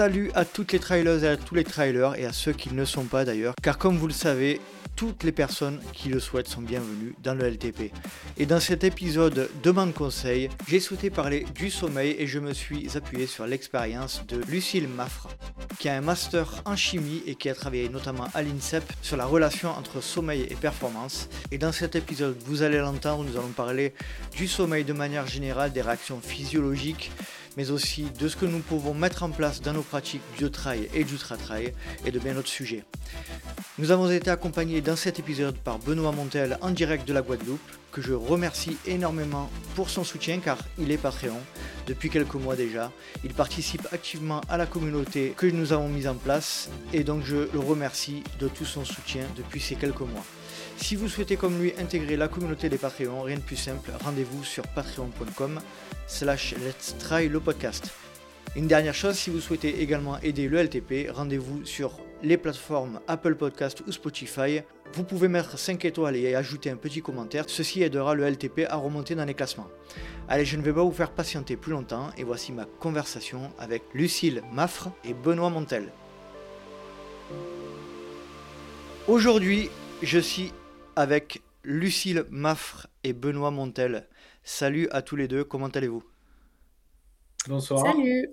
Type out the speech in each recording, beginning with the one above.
Salut à toutes les trailers et à tous les trailers et à ceux qui ne sont pas d'ailleurs, car comme vous le savez, toutes les personnes qui le souhaitent sont bienvenues dans le LTP. Et dans cet épisode Demande conseil, j'ai souhaité parler du sommeil et je me suis appuyé sur l'expérience de Lucille Maffre, qui a un master en chimie et qui a travaillé notamment à l'INSEP sur la relation entre sommeil et performance. Et dans cet épisode, vous allez l'entendre, nous allons parler du sommeil de manière générale, des réactions physiologiques, mais aussi de ce que nous pouvons mettre en place dans nos pratiques du trail et du trail et de bien d'autres sujets. Nous avons été accompagnés dans cet épisode par Benoît Montel en direct de la Guadeloupe, que je remercie énormément pour son soutien car il est Patreon depuis quelques mois déjà. Il participe activement à la communauté que nous avons mise en place et donc je le remercie de tout son soutien depuis ces quelques mois. Si vous souhaitez comme lui intégrer la communauté des Patreons, rien de plus simple, rendez-vous sur patreon.com slash let's try le podcast. Une dernière chose, si vous souhaitez également aider le LTP, rendez-vous sur les plateformes Apple Podcast ou Spotify. Vous pouvez mettre 5 étoiles et ajouter un petit commentaire, ceci aidera le LTP à remonter dans les classements. Allez, je ne vais pas vous faire patienter plus longtemps et voici ma conversation avec Lucille Maffre et Benoît Montel. Aujourd'hui, je suis avec Lucille Maffre et Benoît Montel. Salut à tous les deux, comment allez-vous? Bonsoir. Salut.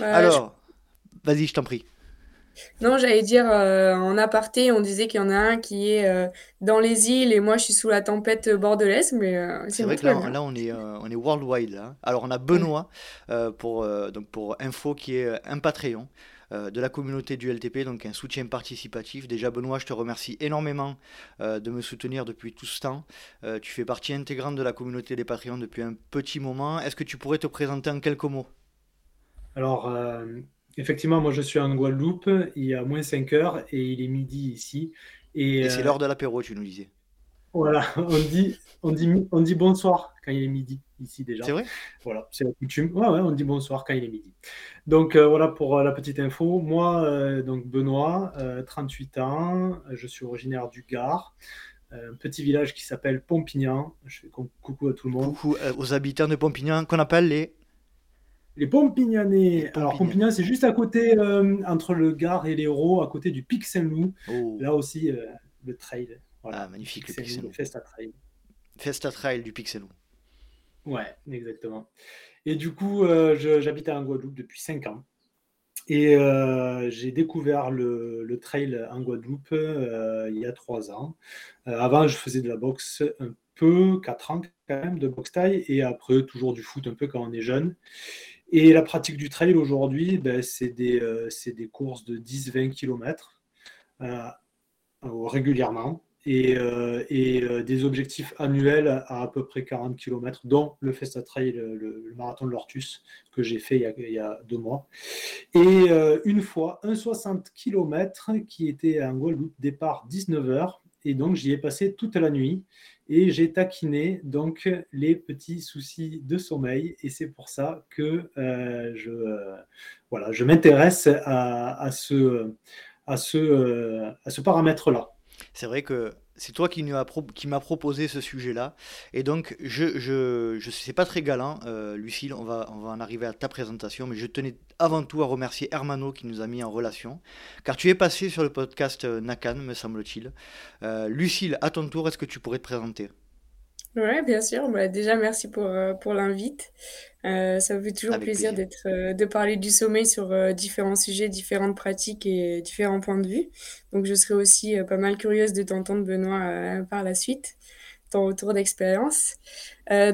Bah, Alors, vas-y, je t'en prie. Non, j'allais dire euh, en aparté, on disait qu'il y en a un qui est euh, dans les îles et moi je suis sous la tempête bordelaise, mais euh, c'est vrai que là, là, on est on est worldwide là. Alors on a Benoît pour donc pour info qui est un Patreon. Euh, de la communauté du LTP, donc un soutien participatif. Déjà, Benoît, je te remercie énormément euh, de me soutenir depuis tout ce temps. Euh, tu fais partie intégrante de la communauté des Patreons depuis un petit moment. Est-ce que tu pourrais te présenter en quelques mots? Alors, effectivement, moi je suis en Guadeloupe, il y a moins 5 heures et il est midi ici. Et, c'est l'heure de l'apéro, tu nous disais. Voilà, on dit, on, dit, on dit bonsoir quand il est midi ici déjà. C'est vrai? Voilà, c'est la coutume. Ouais, ouais, on dit bonsoir quand il est midi. Donc euh, voilà pour euh, la petite info. Moi, euh, donc Benoît, 38 ans, je suis originaire du Gard, un petit village qui s'appelle Pompignan. Je fais coucou à tout le monde. Coucou aux habitants de Pompignan qu'on appelle les les Pompignanais. Alors, Pompignan, c'est juste à côté, entre le Gard et l'Hérault, à côté du Pic Saint-Loup. Oh. Là aussi, le trail. Voilà. Ah, magnifique, le Saint-Loup. Festa Trail. Festa Trail du Saint-Loup. Ouais, exactement. Et du coup, euh, j'habite en Guadeloupe depuis 5 ans. Et euh, j'ai découvert le, trail en Guadeloupe euh, il y a 3 ans. avant, je faisais de la boxe un peu, 4 ans quand même, de boxe taille, et après, toujours du foot un peu quand on est jeune. Et la pratique du trail aujourd'hui, ben, c'est des, des, courses de 10-20 km régulièrement et, euh, euh, des objectifs annuels à à peu près 40 km, dont le Festa Trail, le, marathon de l'Ortus que j'ai fait il y, a, deux mois. Et euh, une fois, un 60 km qui était en Guadeloupe, départ 19h, et donc j'y ai passé toute la nuit et j'ai taquiné donc les petits soucis de sommeil et c'est pour ça que je, voilà, je m'intéresse à, à, ce, à ce, à ce paramètre-là. C'est vrai que c'est toi qui, m'as proposé ce sujet-là. Et donc, je, je, je c'est pas très galant, euh, Lucille, on va, on va en arriver à ta présentation, mais je tenais avant tout à remercier Hermano qui nous a mis en relation, car tu es passé sur le podcast euh, Nakan, me semble-t-il. Euh, Lucille, à ton tour, est-ce que tu pourrais te présenter? Oui, bien sûr. Bah, déjà, merci pour, pour l'invite. Euh, ça me fait toujours plaisir d'être, euh, de parler du sommeil sur euh, différents sujets, différentes pratiques et différents points de vue. Donc, je serai aussi pas mal curieuse de t'entendre, Benoît, par la suite, ton retour d'expérience.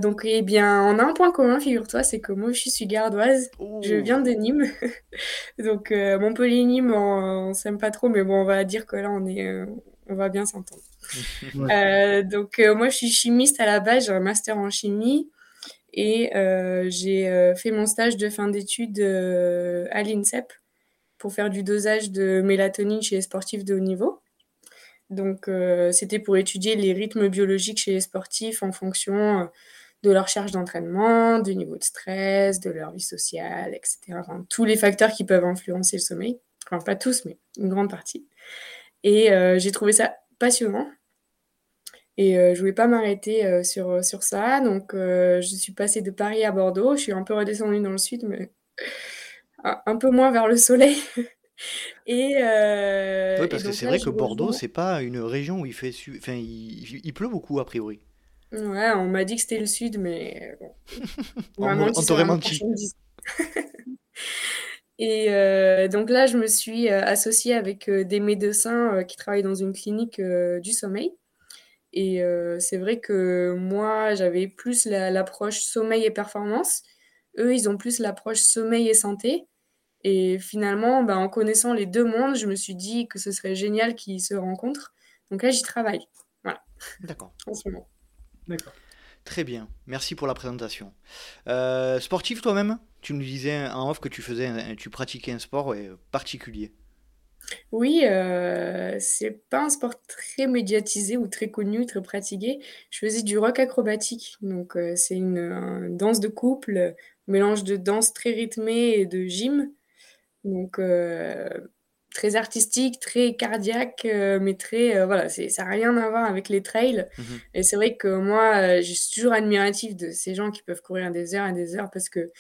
donc, eh bien, on a un point commun, figure-toi, c'est que moi, je suis gardoise. Je viens de Nîmes. donc, Montpellier-Nîmes, on, on s'aime pas trop, mais bon, on va dire que là, on est, on va bien s'entendre. donc, moi, je suis chimiste à la base, j'ai un master en chimie. Et euh, j'ai euh, fait mon stage de fin d'études euh, à l'INSEP pour faire du dosage de mélatonine chez les sportifs de haut niveau. Donc, c'était pour étudier les rythmes biologiques chez les sportifs en fonction de leur charge d'entraînement, du niveau de stress, de leur vie sociale, etc. tous les facteurs qui peuvent influencer le sommeil. Enfin, pas tous, mais une grande partie. Et j'ai trouvé ça passionnant. Et euh, je voulais pas m'arrêter euh, sur, sur ça. Donc, euh, je suis passée de Paris à Bordeaux. Je suis un peu redescendue dans le sud, mais un, peu moins vers le soleil. et, oui, parce que c'est vrai que Bordeaux, c'est pas une région où il fait, enfin, il, pleut beaucoup a priori. Ouais, on m'a dit que c'était le sud, mais bon. on, t'aurait menti. Et donc là, je me suis associée avec des médecins qui travaillent dans une clinique du sommeil. Et c'est vrai que moi, j'avais plus l'approche sommeil et performance. Eux, ils ont plus l'approche sommeil et santé. Et finalement, bah, en connaissant les deux mondes, je me suis dit que ce serait génial qu'ils se rencontrent. Donc là, j'y travaille. Voilà. D'accord. en ce moment. D'accord. Très bien. Merci pour la présentation. sportif toi-même? Tu nous disais en off que tu faisais, tu pratiquais un sport particulier. Oui, euh, c'est pas un sport très médiatisé ou très connu, très pratiqué. Je faisais du rock acrobatique, donc euh, c'est une, danse de couple, mélange de danse très rythmée et de gym. Donc euh, très artistique, très cardiaque, mais très voilà, ça n'a rien à voir avec les trails. Mmh et c'est vrai que moi, je suis toujours admirative de ces gens qui peuvent courir des heures et des heures parce que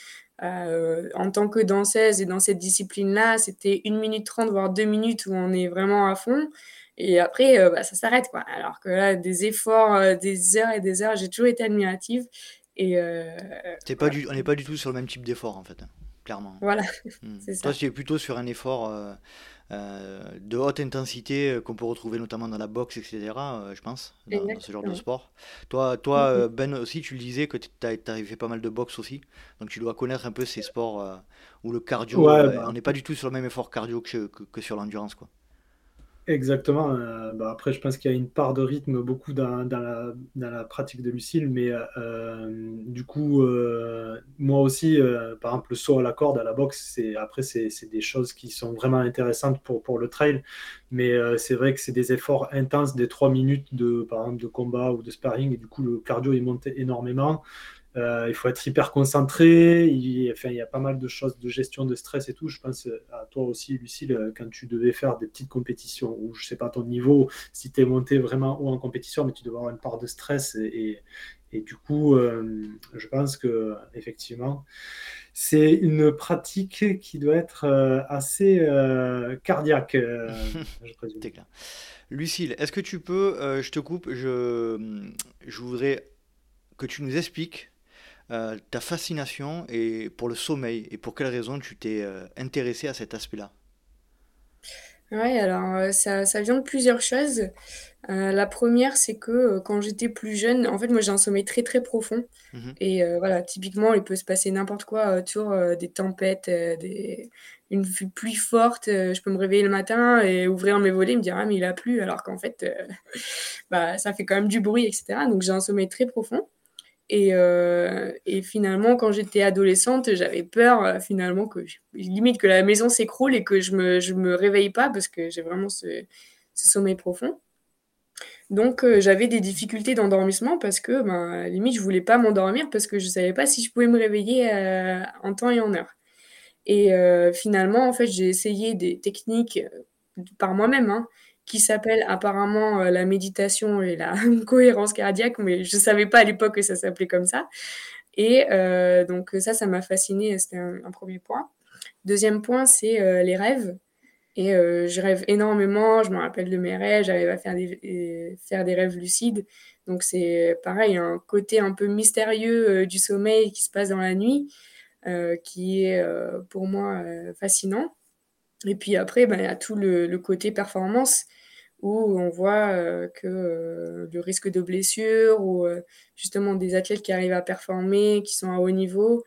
euh, en tant que danseuse et dans cette discipline-là, c'était une minute trente, voire deux minutes où on est vraiment à fond. Et après, euh, bah, ça s'arrête. quoi. Alors que là, des efforts, euh, des heures et des heures, j'ai toujours été admirative. Et, pas du, on n'est pas du tout sur le même type d'effort, en fait, clairement. Voilà. Hmm. Toi, tu es plutôt sur un effort de haute intensité euh, qu'on peut retrouver notamment dans la boxe, etc., euh, je pense, dans, ce genre de sport. Toi, toi mm-hmm. Ben aussi, tu le disais que tu avais fait pas mal de boxe aussi, donc tu dois connaître un peu ces sports où le cardio, bah. on n'est pas du tout sur le même effort cardio que, que, que sur l'endurance. quoi. Exactement. Euh, bah, après, je pense qu'il y a une part de rythme beaucoup dans, la, pratique de Lucille, mais euh, du coup, euh, moi aussi, par exemple, le saut à la corde à la boxe, après, c'est, des choses qui sont vraiment intéressantes pour, pour le trail, mais c'est vrai que c'est des efforts intenses, des trois minutes de, par exemple, de combat ou de sparring, et du coup, le cardio, il monte énormément. Euh, il faut être hyper concentré. Il, enfin, il y a pas mal de choses de gestion de stress et tout. Je pense à toi aussi, Lucille, euh, quand tu devais faire des petites compétitions ou je sais pas ton niveau, si tu es monté vraiment haut en compétition, mais tu devais avoir une part de stress. Et, et, du coup, euh, je pense que effectivement, c'est une pratique qui doit être assez cardiaque, je présume. clair. Lucille, est-ce que tu peux, je te coupe, je, je voudrais que tu nous expliques euh, ta fascination et pour le sommeil et pour quelles raisons tu t'es euh, intéressé à cet aspect-là? Oui, alors euh, ça, ça, vient de plusieurs choses. la première, c'est que quand j'étais plus jeune, en fait, moi j'ai un sommeil très très profond. Mmh et voilà, typiquement, il peut se passer n'importe quoi autour des tempêtes, des... une pluie forte. je peux me réveiller le matin et ouvrir mes volets et me dire Ah, mais il a plu, alors qu'en fait, bah, ça fait quand même du bruit, etc. Donc j'ai un sommeil très profond. Euh, et, finalement, quand j'étais adolescente, j'avais peur euh, finalement que limite que la maison s'écroule et que je me, je me réveille pas parce que j'ai vraiment ce, sommeil profond. Donc euh, j'avais des difficultés d'endormissement parce que ben, limite je voulais pas m'endormir parce que je savais pas si je pouvais me réveiller en temps et en heure. Et finalement, en fait, j'ai essayé des techniques par moi-même. Hein, qui s'appelle apparemment euh, la méditation et la cohérence cardiaque, mais je ne savais pas à l'époque que ça s'appelait comme ça. Et euh, donc ça, ça m'a fasciné, c'était un, premier point. Deuxième point, c'est euh, les rêves. Et je rêve énormément, je me rappelle de mes rêves, j'arrive à faire des, faire des rêves lucides. Donc c'est pareil, un côté un peu mystérieux du sommeil qui se passe dans la nuit, qui est pour moi fascinant. Et puis après, ben, il y a tout le, côté performance où on voit euh, que euh, le risque de blessure ou euh, justement des athlètes qui arrivent à performer, qui sont à haut niveau,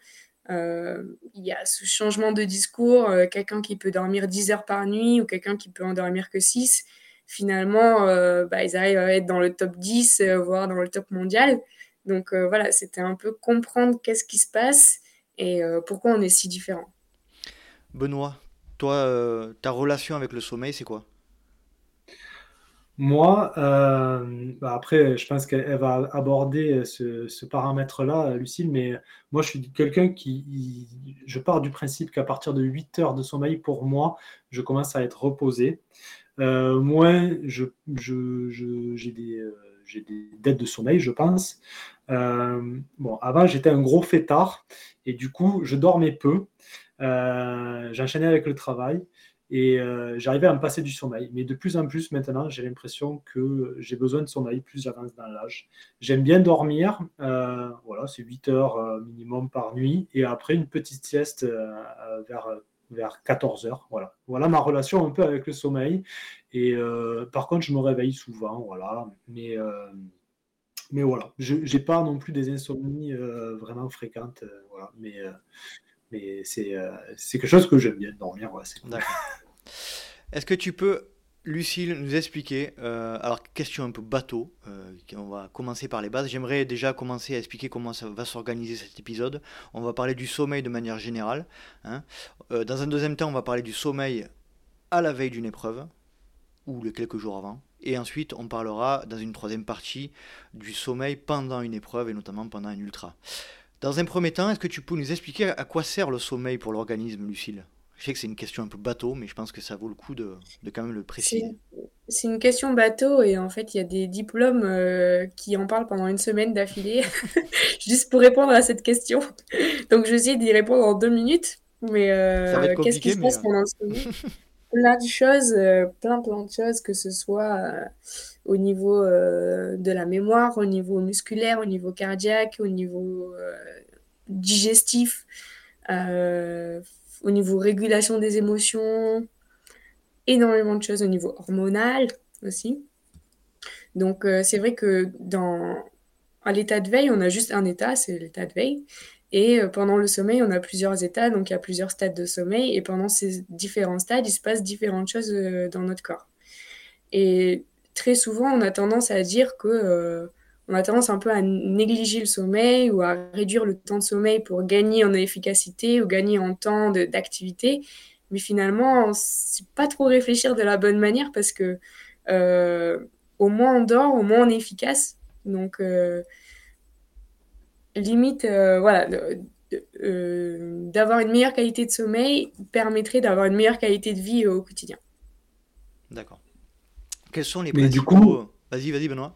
il y a ce changement de discours, quelqu'un qui peut dormir 10 heures par nuit ou quelqu'un qui peut en dormir que 6. Finalement, bah, ils arrivent à être dans le top 10, voire dans le top mondial. Donc voilà, c'était un peu comprendre qu'est-ce qui se passe et pourquoi on est si différent. Benoît, toi, euh, ta relation avec le sommeil, c'est quoi? Moi, euh, bah, après, je pense qu'elle va aborder ce, paramètre-là, Lucille, mais moi, je suis quelqu'un qui. Je pars du principe qu'à partir de 8 heures de sommeil, pour moi, je commence à être reposé. Euh, je, j'ai des, des dettes de sommeil, je pense. bon, avant, j'étais un gros fêtard et du coup, je dormais peu. J'enchaînais avec le travail et j'arrivais à me passer du sommeil. Mais de plus en plus maintenant, j'ai l'impression que j'ai besoin de sommeil plus j'avance dans l'âge. J'aime bien dormir, voilà, c'est 8 heures minimum par nuit, et après une petite sieste vers vers 14 heures. Voilà. voilà ma relation un peu avec le sommeil. Et euh, par contre, je me réveille souvent. Voilà. Mais, euh, mais voilà, je n'ai pas non plus des insomnies euh, vraiment fréquentes. voilà. Mais, mais c'est quelque chose que j'aime bien dormir. Est-ce que tu peux Lucille nous expliquer, euh, alors question un peu bateau, euh, on va commencer par les bases. J'aimerais déjà commencer à expliquer comment ça va s'organiser cet épisode. On va parler du sommeil de manière générale. Hein. Euh, dans un deuxième temps, on va parler du sommeil à la veille d'une épreuve, ou les quelques jours avant. Et ensuite, on parlera dans une troisième partie du sommeil pendant une épreuve, et notamment pendant un ultra. Dans un premier temps, est-ce que tu peux nous expliquer à quoi sert le sommeil pour l'organisme, Lucille? Je sais que c'est une question un peu bateau, mais je pense que ça vaut le coup de, de quand même le préciser. C'est une question bateau et en fait, il y a des diplômes euh, qui en parlent pendant une semaine d'affilée, juste pour répondre à cette question. Donc, je vais essayer d'y répondre en deux minutes. Mais euh, qu'est-ce qui se passe pendant le sommeil? Plein de choses, euh, plein plein de choses, que ce soit au niveau de la mémoire, au niveau musculaire, au niveau cardiaque, au niveau digestif au niveau régulation des émotions, énormément de choses au niveau hormonal aussi. Donc euh, c'est vrai que dans l'état de veille, on a juste un état, c'est l'état de veille. Et euh, pendant le sommeil, on a plusieurs états, donc il y a plusieurs stades de sommeil. Et pendant ces différents stades, il se passe différentes choses euh, dans notre corps. Et très souvent, on a tendance à dire que on a tendance un peu à négliger le sommeil ou à réduire le temps de sommeil pour gagner en efficacité ou gagner en temps d'activité. Mais finalement, c'est pas trop réfléchir de la bonne manière parce que euh, au moins on dort, au moins on est efficace. Donc, euh, limite, euh, voilà, d'avoir une meilleure qualité de sommeil permettrait d'avoir une meilleure qualité de vie au quotidien. D'accord. Quels sont les Mais Du coup... Vas-y, vas-y, Benoît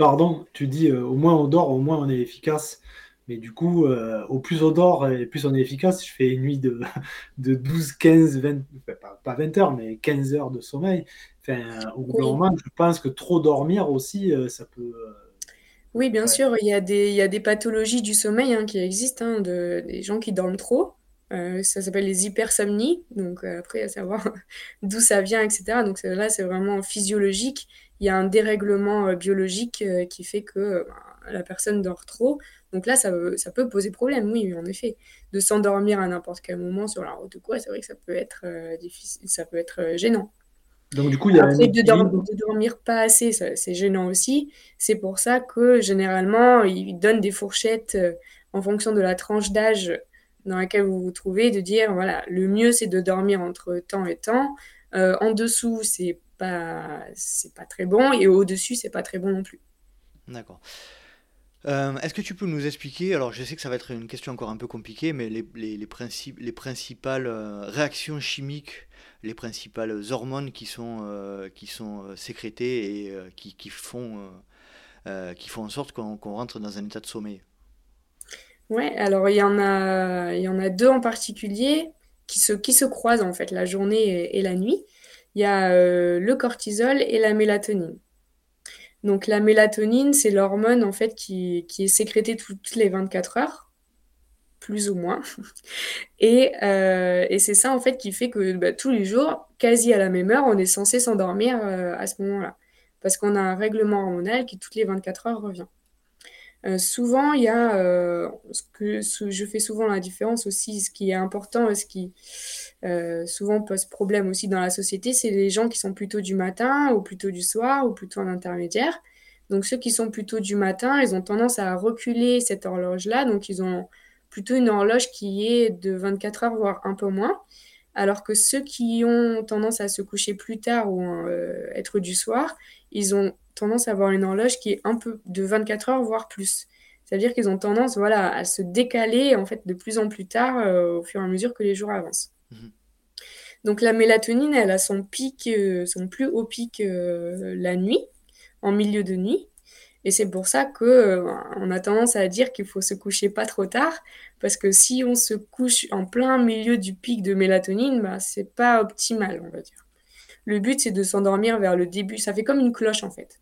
pardon, tu dis euh, au moins on dort, au moins on est efficace. Mais du coup, euh, au plus on dort et plus on est efficace, je fais une nuit de, de 12, 15, 20, pas, 20 heures, mais 15 heures de sommeil. Enfin, au bout d'un moment, je pense que trop dormir aussi, euh, ça peut. Oui, bien sûr, il y, a des, il y a des pathologies du sommeil hein, qui existent, hein, de, des gens qui dorment trop. ça s'appelle les hypersomnies. Donc après, à savoir d'où ça vient, etc. Donc là, c'est vraiment physiologique il y a un dérèglement euh, biologique euh, qui fait que euh, bah, la personne dort trop. Donc là, ça, ça peut poser problème, oui, en effet. De s'endormir à n'importe quel moment sur la route ou quoi, c'est vrai que ça peut être difficile, ça peut être gênant. Donc du coup, il y a Après, de, de, dormir pas assez, c'est gênant aussi. C'est pour ça que généralement, ils donnent des fourchettes en fonction de la tranche d'âge dans laquelle vous vous trouvez, de dire voilà, le mieux c'est de dormir entre temps et temps. en dessous, c'est pas, c'est pas très bon, et au-dessus, c'est pas très bon non plus. D'accord. Euh, est-ce que tu peux nous expliquer, alors je sais que ça va être une question encore un peu compliquée, mais les, les, les, principes, les principales euh, réactions chimiques, les principales hormones qui sont, euh, qui sont sécrétées et qui, qui, font, qui font en sorte qu'on rentre dans un état de sommeil. Ouais, alors il y, en a, il y en a deux en particulier qui se, qui se croisent en fait, la journée et la nuit. Il y a euh, le cortisol et la mélatonine. Donc la mélatonine, c'est l'hormone en fait qui, est sécrétée toutes les 24 heures, plus ou moins. Euh, et, c'est ça en fait qui fait que bah, tous les jours, quasi à la même heure, on est censé s'endormir euh, à ce moment-là. Parce qu'on a un règlement hormonal qui toutes les 24 heures revient. souvent, il y a ce que je fais souvent la différence aussi, ce qui est important, ce qui euh, souvent pose problème aussi dans la société, c'est les gens qui sont plutôt du matin ou plutôt du soir ou plutôt en intermédiaire. Donc ceux qui sont plutôt du matin, ils ont tendance à reculer cette horloge-là, donc ils ont plutôt une horloge qui est de 24 heures, voire un peu moins. Alors que ceux qui ont tendance à se coucher plus tard ou euh, être du soir, ils ont tendance à avoir une horloge qui est un peu de 24 heures, voire plus. C'est-à-dire qu'ils ont tendance voilà, à se décaler en fait de plus en plus tard euh, au fur et à mesure que les jours avancent. Mhm. Donc la mélatonine, elle a son pic, euh, son plus haut pic la nuit, en milieu de nuit. Et c'est pour ça que euh, on a tendance à dire qu'il faut se coucher pas trop tard, parce que si on se couche en plein milieu du pic de mélatonine, bah, c'est pas optimal, on va dire. Le but, c'est de s'endormir vers le début. Ça fait comme une cloche, en fait.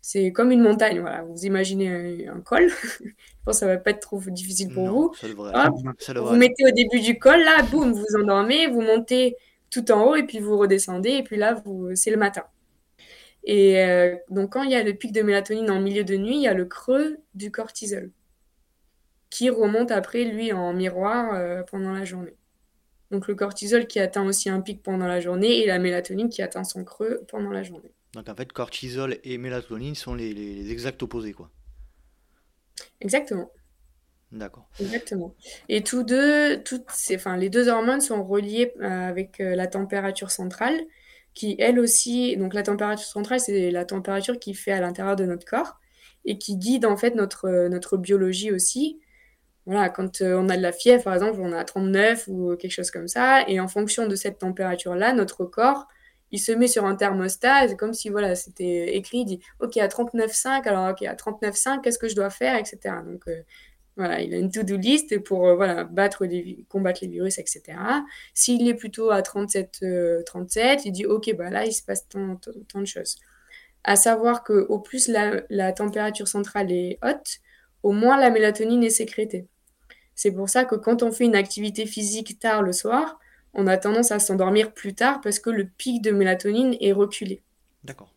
C'est comme une montagne, voilà. Vous imaginez un, col. Je pense que ça va pas être trop difficile pour vous. vous mettez au début du col, là, boum, vous endormez, vous montez tout en haut et puis vous redescendez et puis là, vous... c'est le matin. Et euh, donc, quand il y a le pic de mélatonine en milieu de nuit, il y a le creux du cortisol qui remonte après, lui, en miroir euh, pendant la journée. Donc, le cortisol qui atteint aussi un pic pendant la journée et la mélatonine qui atteint son creux pendant la journée. Donc, en fait, cortisol et mélatonine sont les, les, exacts opposés, quoi. Exactement. D'accord. Exactement. Et tous deux, toutes ces, enfin, les deux hormones sont reliées euh, avec la température centrale qui elle aussi, donc la température centrale, c'est la température qui fait à l'intérieur de notre corps et qui guide en fait notre, notre biologie aussi. Voilà, quand euh, on a de la fièvre, par exemple, on a 39 ou quelque chose comme ça, et en fonction de cette température-là, notre corps, il se met sur un thermostat, c'est comme si voilà, c'était écrit, il dit, ok, à 39,5, alors ok, à 39,5, qu'est-ce que je dois faire, etc. Donc, euh, il a une to-do list pour euh, battre les, combattre les virus, etc. S'il est plutôt à 37, 37, euh, il dit OK, bah là, il se passe tant, de choses. À savoir qu'au plus la, température centrale est haute, au moins la mélatonine est sécrétée. C'est pour ça que quand on fait une activité physique tard le soir, on a tendance à s'endormir plus tard parce que le pic de mélatonine est reculé. D'accord.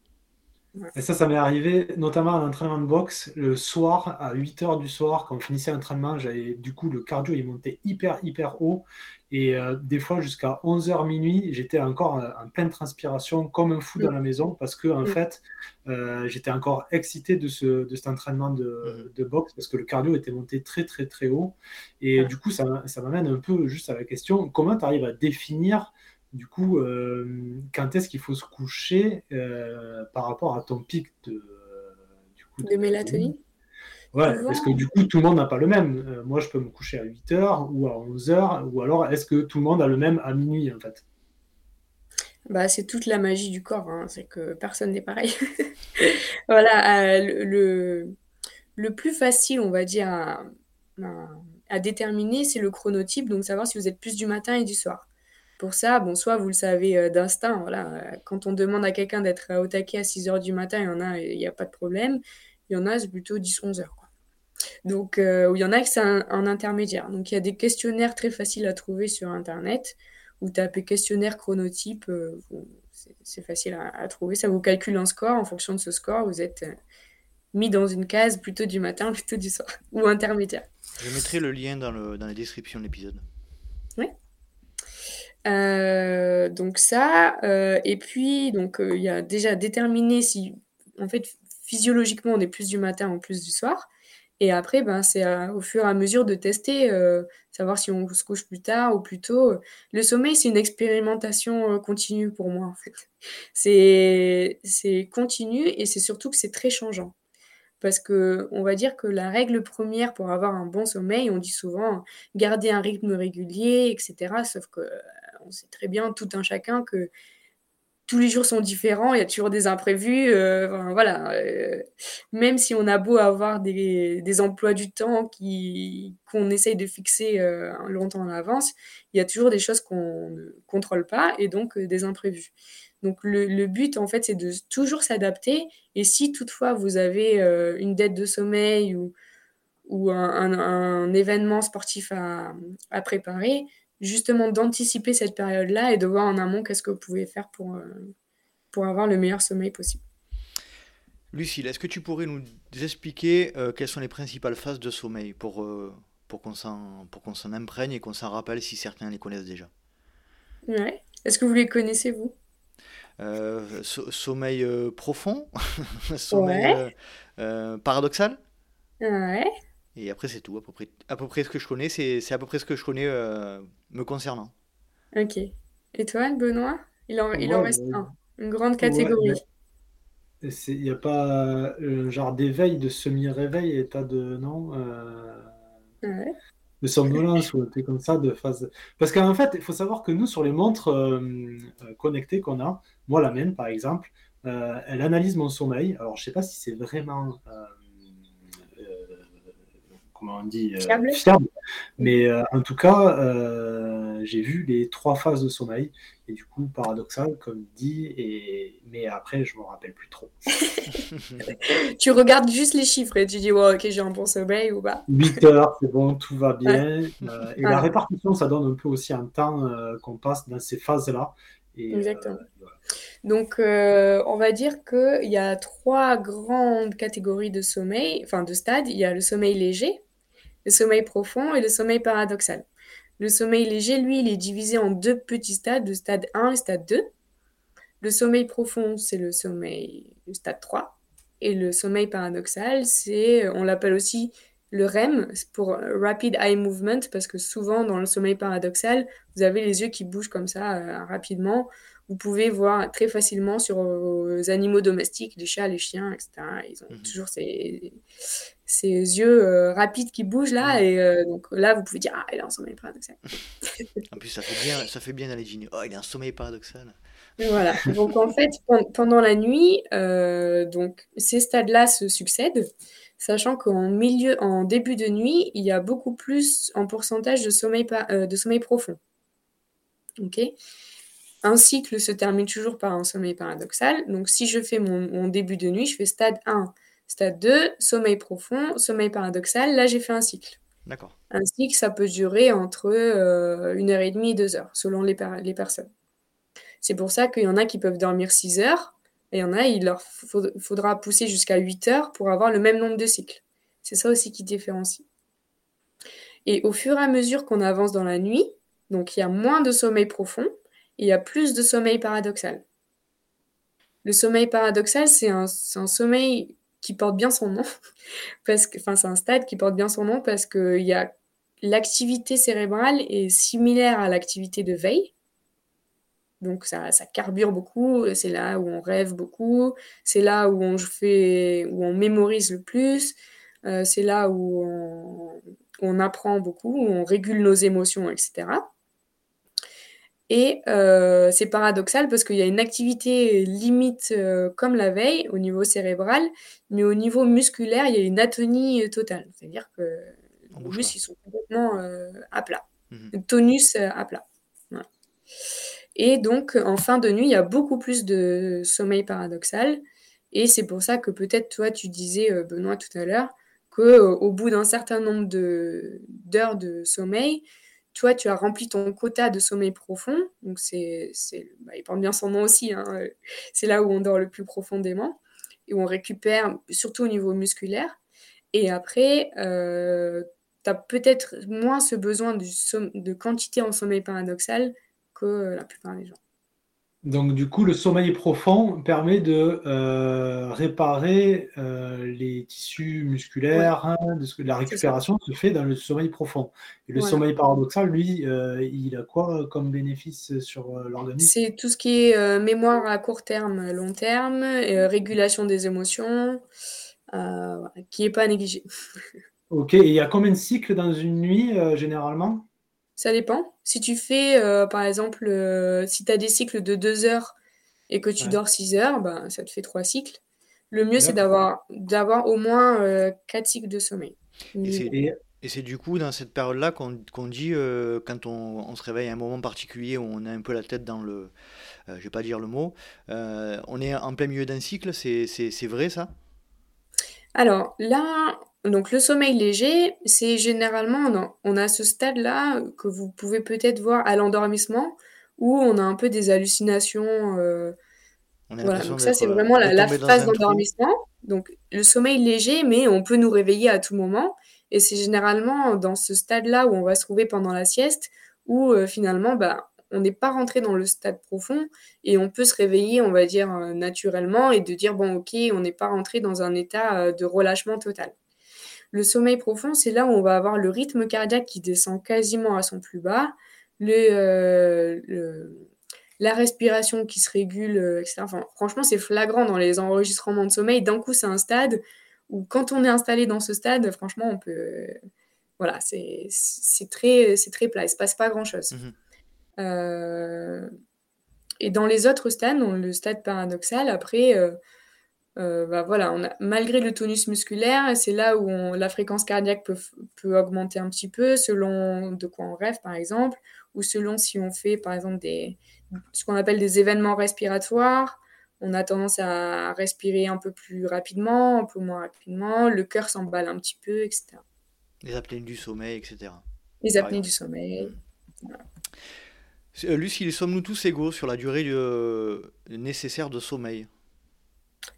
Et ça, ça m'est arrivé notamment à l'entraînement de boxe. Le soir, à 8 h du soir, quand on finissait l'entraînement, j'avais du coup le cardio il montait hyper, hyper haut. Et euh, des fois, jusqu'à 11h minuit, j'étais encore euh, en pleine transpiration, comme un fou dans la maison, parce que en fait, euh, j'étais encore excité de, ce, de cet entraînement de, de, boxe, parce que le cardio était monté très, très, très haut. Et du coup, ça, ça m'amène un peu juste à la question comment tu arrives à définir du coup, euh, quand est-ce qu'il faut se coucher euh, par rapport à ton pic de, de, mélatonine Ouais, parce que du coup, tout le monde n'a pas le même. Euh, moi, je peux me coucher à 8 h ou à 11 h ou alors est-ce que tout le monde a le même à minuit en fait? Bah, c'est toute la magie du corps, hein. c'est que personne n'est pareil. voilà, le, le, plus facile, on va dire, à, à déterminer, c'est le chronotype, donc savoir si vous êtes plus du matin et du soir pour ça, bon, soit vous le savez euh, d'instinct, voilà, quand on demande à quelqu'un d'être au taquet à 6 heures du matin, il y en a, il n'y a pas de problème. Il y en a, c'est plutôt 10-11 heures. Quoi. Donc, euh, il y en a que c'est un, intermédiaire. Donc, il y a des questionnaires très faciles à trouver sur Internet. Vous tapez questionnaire chronotype, euh, c'est facile à, trouver. Ça vous calcule un score. En fonction de ce score, vous êtes mis dans une case plutôt du matin, plutôt du soir, ou intermédiaire. Je mettrai le lien dans, le, dans la description de l'épisode. Oui. Euh, donc ça, euh, et puis donc euh, il y a déjà déterminé si en fait physiologiquement on est plus du matin ou plus du soir. Et après, ben, c'est au fur et à mesure de tester, savoir si on se couche plus tard ou plus tôt. Le sommeil, c'est une expérimentation continue pour moi, en fait. C'est, continu et c'est surtout que c'est très changeant. Parce que on va dire que la règle première pour avoir un bon sommeil, on dit souvent garder un rythme régulier, etc. Sauf que on sait très bien, tout un chacun, que tous les jours sont différents, il y a toujours des imprévus. Euh, voilà, euh, même si on a beau avoir des, emplois du temps qu'on essaye de fixer euh, longtemps en avance, il y a toujours des choses qu'on ne contrôle pas et donc des imprévus. Donc le, but, en fait, c'est de toujours s'adapter. Et si toutefois vous avez une dette de sommeil ou, ou un, événement sportif à, à préparer, justement d'anticiper cette période-là et de voir en amont qu'est-ce que vous pouvez faire pour, euh, pour avoir le meilleur sommeil possible. Lucille, est-ce que tu pourrais nous expliquer euh, quelles sont les principales phases de sommeil pour, euh, pour qu'on s'en imprègne et qu'on s'en rappelle si certains les connaissent déjà? Ouais. Est-ce que vous les connaissez, vous? Sommeil profond Sommeil paradoxal? Ouais. Et après, c'est tout. À peu, près, à peu près ce que je connais, c'est à peu près ce que je connais euh, me concernant. Ok. Et toi, Benoît? Il en, il en reste un. Une grande catégorie. Il n'y a pas un genre d'éveil, de semi-réveil, état de. Non euh, ouais. De somnolence ou un truc comme ça, de phase. Parce qu'en fait, il faut savoir que nous, sur les montres euh, connectées qu'on a, moi, la mienne, par exemple, elle analyse mon sommeil. Alors, je ne sais pas si c'est vraiment comment on dit, fiable. Mais en tout cas, j'ai vu les trois phases de sommeil. Et du coup, paradoxal, comme dit, et... mais après, je ne me rappelle plus trop. tu regardes juste les chiffres et tu dis, ouais, ok, j'ai un bon sommeil ou pas 8 heures, c'est bon, tout va bien. et la répartition, ça donne un peu aussi un temps qu'on passe dans ces phases-là. Exactement. Donc, euh, on va dire qu'il y a trois grandes catégories de sommeil, enfin de stades. Il y a le sommeil léger, le sommeil profond et le sommeil paradoxal. Le sommeil léger, lui, il est divisé en deux petits stades, le stade 1 et stade 2. Le sommeil profond, c'est le sommeil, le stade 3. Et le sommeil paradoxal, c'est, on l'appelle aussi le REM, pour Rapid Eye Movement, parce que souvent dans le sommeil paradoxal, vous avez les yeux qui bougent comme ça euh, rapidement vous pouvez voir très facilement sur vos animaux domestiques, les chats, les chiens, etc. Ils ont mhm. toujours ces, ces yeux euh, rapides qui bougent là. Mhm. Et euh, donc là, vous pouvez dire Ah, il est en sommeil paradoxal. en plus, ça fait bien, ça fait bien dans les jeans. Oh, il est en sommeil paradoxal. voilà. Donc en fait, pendant la nuit, euh, donc ces stades-là se succèdent, sachant qu'en milieu, en début de nuit, il y a beaucoup plus en pourcentage de sommeil, de sommeil profond. Ok? Un cycle se termine toujours par un sommeil paradoxal. Donc, si je fais mon, début de nuit, je fais stade 1, stade 2, sommeil profond, sommeil paradoxal. Là, j'ai fait un cycle. D'accord. Un cycle, ça peut durer entre euh, une heure et demie et deux heures, selon les, les personnes. C'est pour ça qu'il y en a qui peuvent dormir 6 heures, et il y en a, il leur faudra pousser jusqu'à 8 heures pour avoir le même nombre de cycles. C'est ça aussi qui différencie. Et au fur et à mesure qu'on avance dans la nuit, donc il y a moins de sommeil profond, il y a plus de sommeil paradoxal. Le sommeil paradoxal, c'est un, sommeil qui porte bien son nom, parce que, enfin, c'est un stade qui porte bien son nom parce que y a l'activité cérébrale est similaire à l'activité de veille. Donc ça, ça carbure beaucoup, c'est là où on rêve beaucoup, c'est là où on, où on mémorise le plus, euh, c'est là où on, on, apprend beaucoup, où on régule nos émotions, etc. Et euh, c'est paradoxal parce qu'il y a une activité limite euh, comme la veille au niveau cérébral, mais au niveau musculaire, il y a une atonie totale. C'est-à-dire que les muscles, ils sont complètement euh, à plat. Mhm. Tonus à plat. Et donc, en fin de nuit, il y a beaucoup plus de sommeil paradoxal. Et c'est pour ça que peut-être toi, tu disais, Benoît, tout à l'heure, qu'au bout d'un certain nombre d'heures de sommeil, toi, tu as rempli ton quota de sommeil profond. Donc, c'est, bah, il porte bien son nom aussi. Hein, euh, c'est là où on dort le plus profondément et où on récupère, surtout au niveau musculaire. Et après, euh, tu as peut-être moins ce besoin de quantité en sommeil paradoxal que la plupart des gens. Donc, du coup, le sommeil profond permet de euh, réparer euh, les tissus musculaires. Hein, de la récupération se fait dans le sommeil profond. Et le sommeil paradoxal, lui, euh, il a quoi comme bénéfice sur l'organisme? C'est tout ce qui est mémoire à court terme, long terme, régulation des émotions, qui n'est pas négligé. ok, et il y a combien de cycles dans une nuit, généralement? Ça dépend. Si tu fais, euh, par exemple, euh, si tu as des cycles de 2 heures et que tu dors 6 heures, ben, ça te fait 3 cycles. Le mieux, c'est d'avoir, d'avoir au moins 4 euh, cycles de sommeil. Et c'est du coup dans cette période-là qu'on dit, quand on, se réveille à un moment particulier où on a un peu la tête dans le... je vais pas dire le mot. on est en plein milieu d'un cycle, c'est vrai ça? Alors là, donc le sommeil léger, c'est généralement, on a, ce stade-là que vous pouvez peut-être voir à l'endormissement, où on a un peu des hallucinations. Euh, voilà, donc ça c'est vraiment la, la phase d'endormissement. Donc le sommeil léger, mais on peut nous réveiller à tout moment. Et c'est généralement dans ce stade-là où on va se trouver pendant la sieste, où euh, finalement, bah, on n'est pas rentré dans le stade profond et on peut se réveiller, on va dire, euh, naturellement et de dire, bon, ok, on n'est pas rentré dans un état de relâchement total. Le sommeil profond, c'est là où on va avoir le rythme cardiaque qui descend quasiment à son plus bas, euh, la respiration qui se régule, euh, etc. franchement, c'est flagrant dans les enregistrements de sommeil. D'un coup, c'est un stade où, quand on est installé dans ce stade, franchement, on peut. voilà, c'est très, très plat. Il ne se passe pas grand-chose. Mmh euh, et dans les autres stades, dans le stade paradoxal, après bah, voilà, on a malgré le tonus musculaire, c'est là où la fréquence cardiaque peut peut augmenter un petit peu selon de quoi on rêve, par exemple, ou selon si on fait, par exemple, des ce qu'on appelle des événements respiratoires. On a tendance à respirer un peu plus rapidement, un peu moins rapidement, le cœur s'emballe un petit peu, etc. Les apnées du sommeil, etc. Les apnées du sommeil. Mmh. Euh, Lucie, sommes-nous tous égaux sur la durée euh, nécessaire de sommeil?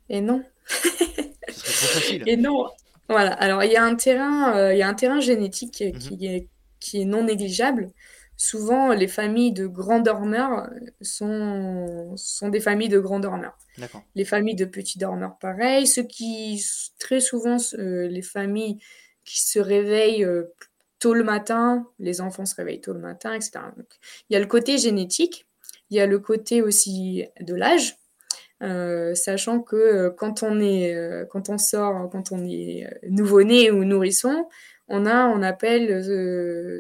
Et non. Et non. Voilà. Alors, il y a un terrain, euh, il y a un terrain génétique mmh qui, est, qui est non négligeable. Souvent, les familles de grands dormeurs sont, sont des familles de grands dormeurs. Les familles de petits dormeurs, pareil. Ceux qui, très souvent, les familles qui se réveillent tôt le matin, les enfants se réveillent tôt le matin, etc. il y a le côté génétique, il y a le côté aussi de l'âge, euh, sachant que euh, quand on est, euh, quand on sort, quand on est nouveau-né ou nourrisson, on a, on appelle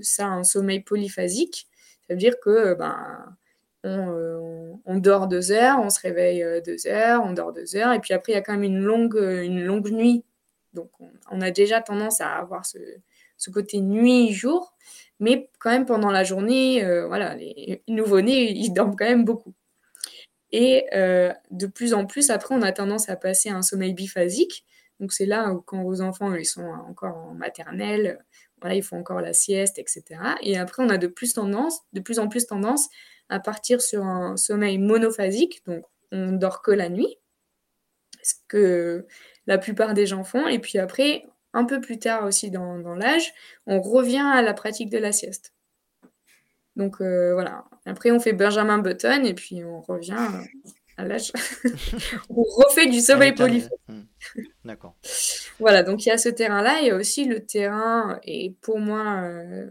ça un sommeil polyphasique. Ça veut dire que ben, on, dort deux heures, on se réveille deux heures, on dort deux heures, et puis après il y a quand même une longue, une longue nuit. Donc on a déjà tendance à avoir ce, côté nuit-jour. Mais quand même, pendant la journée, euh, voilà, les nouveau-nés, ils dorment quand même beaucoup. Et euh, de plus en plus, après, on a tendance à passer à un sommeil biphasique. Donc, c'est là où, quand vos enfants ils sont encore en maternelle, voilà, ils font encore la sieste, etc. Et après, on a de plus, tendance, de plus en plus tendance à partir sur un sommeil monophasique. Donc, on dort que la nuit, ce que la plupart des gens font. Et puis après, un peu plus tard aussi dans, l'âge, on revient à la pratique de la sieste. Donc euh, voilà, après on fait Benjamin Button et puis on revient à l'âge. on refait du sommeil polyphonique. Hmm. D'accord. voilà, donc il y a ce terrain-là, il y a aussi le terrain, et pour moi euh,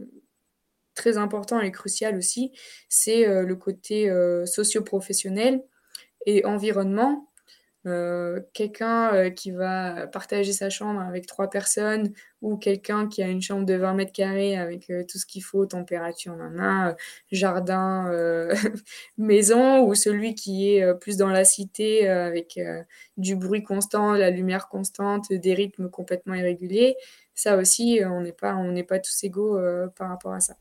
très important et crucial aussi, c'est euh, le côté socio-professionnel et environnement. Euh, quelqu'un euh, qui va partager sa chambre avec trois personnes ou quelqu'un qui a une chambre de 20 mètres carrés avec euh, tout ce qu'il faut, température, en jardin, maison, ou celui qui est plus dans la cité avec du bruit constant, la lumière constante, des rythmes complètement irréguliers. Ça aussi, on n'est pas, on n'est pas tous égaux par rapport à ça.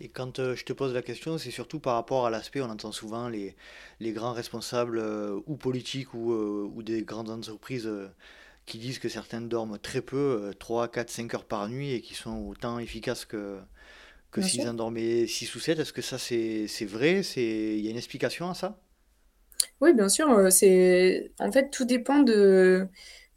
Et quand euh, je te pose la question, c'est surtout par rapport à l'aspect, on entend souvent les, les grands responsables euh, ou politiques ou, euh, ou, des grandes entreprises qui disent que certains dorment très peu, 3, 4, 5 heures par nuit et qui sont autant efficaces que, que s'ils en dormaient 6 ou 7. Est-ce que ça c'est vrai? Il y a une explication à ça? Oui, bien sûr. C'est En fait, tout dépend de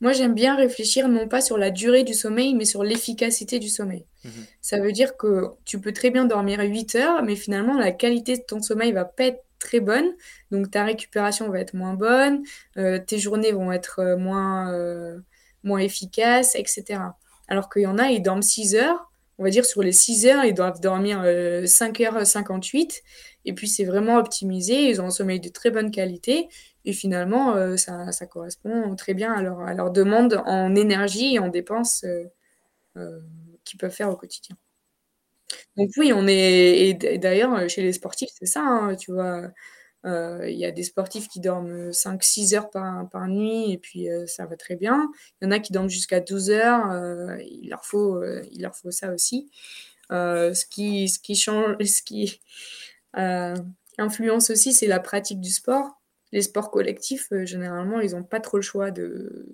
moi, j'aime bien réfléchir non pas sur la durée du sommeil, mais sur l'efficacité du sommeil. Mmh Ça veut dire que tu peux très bien dormir 8 heures, mais finalement, la qualité de ton sommeil va pas être très bonne. Donc, ta récupération va être moins bonne, euh, tes journées vont être euh, moins, euh, moins efficaces, etc. Alors qu'il y en a, ils dorment 6 heures. On va dire sur les 6 heures, ils doivent dormir 5h58. Et puis, c'est vraiment optimisé. Ils ont un sommeil de très bonne qualité. Et finalement, euh, ça, correspond très bien à leur, demande en énergie et en dépenses euh, euh, qu'ils peuvent faire au quotidien. Donc oui, on est... Et d'ailleurs, chez les sportifs, c'est ça, hein, tu vois. Il y a des sportifs qui dorment 5-6 heures par, nuit et puis ça va très bien. Il y en a qui dorment jusqu'à 12 heures. il, leur faut, il leur faut ça aussi. ce, qui, ce qui change, ce qui influence aussi, c'est la pratique du sport les sports collectifs, euh, généralement, ils n'ont pas trop le choix de,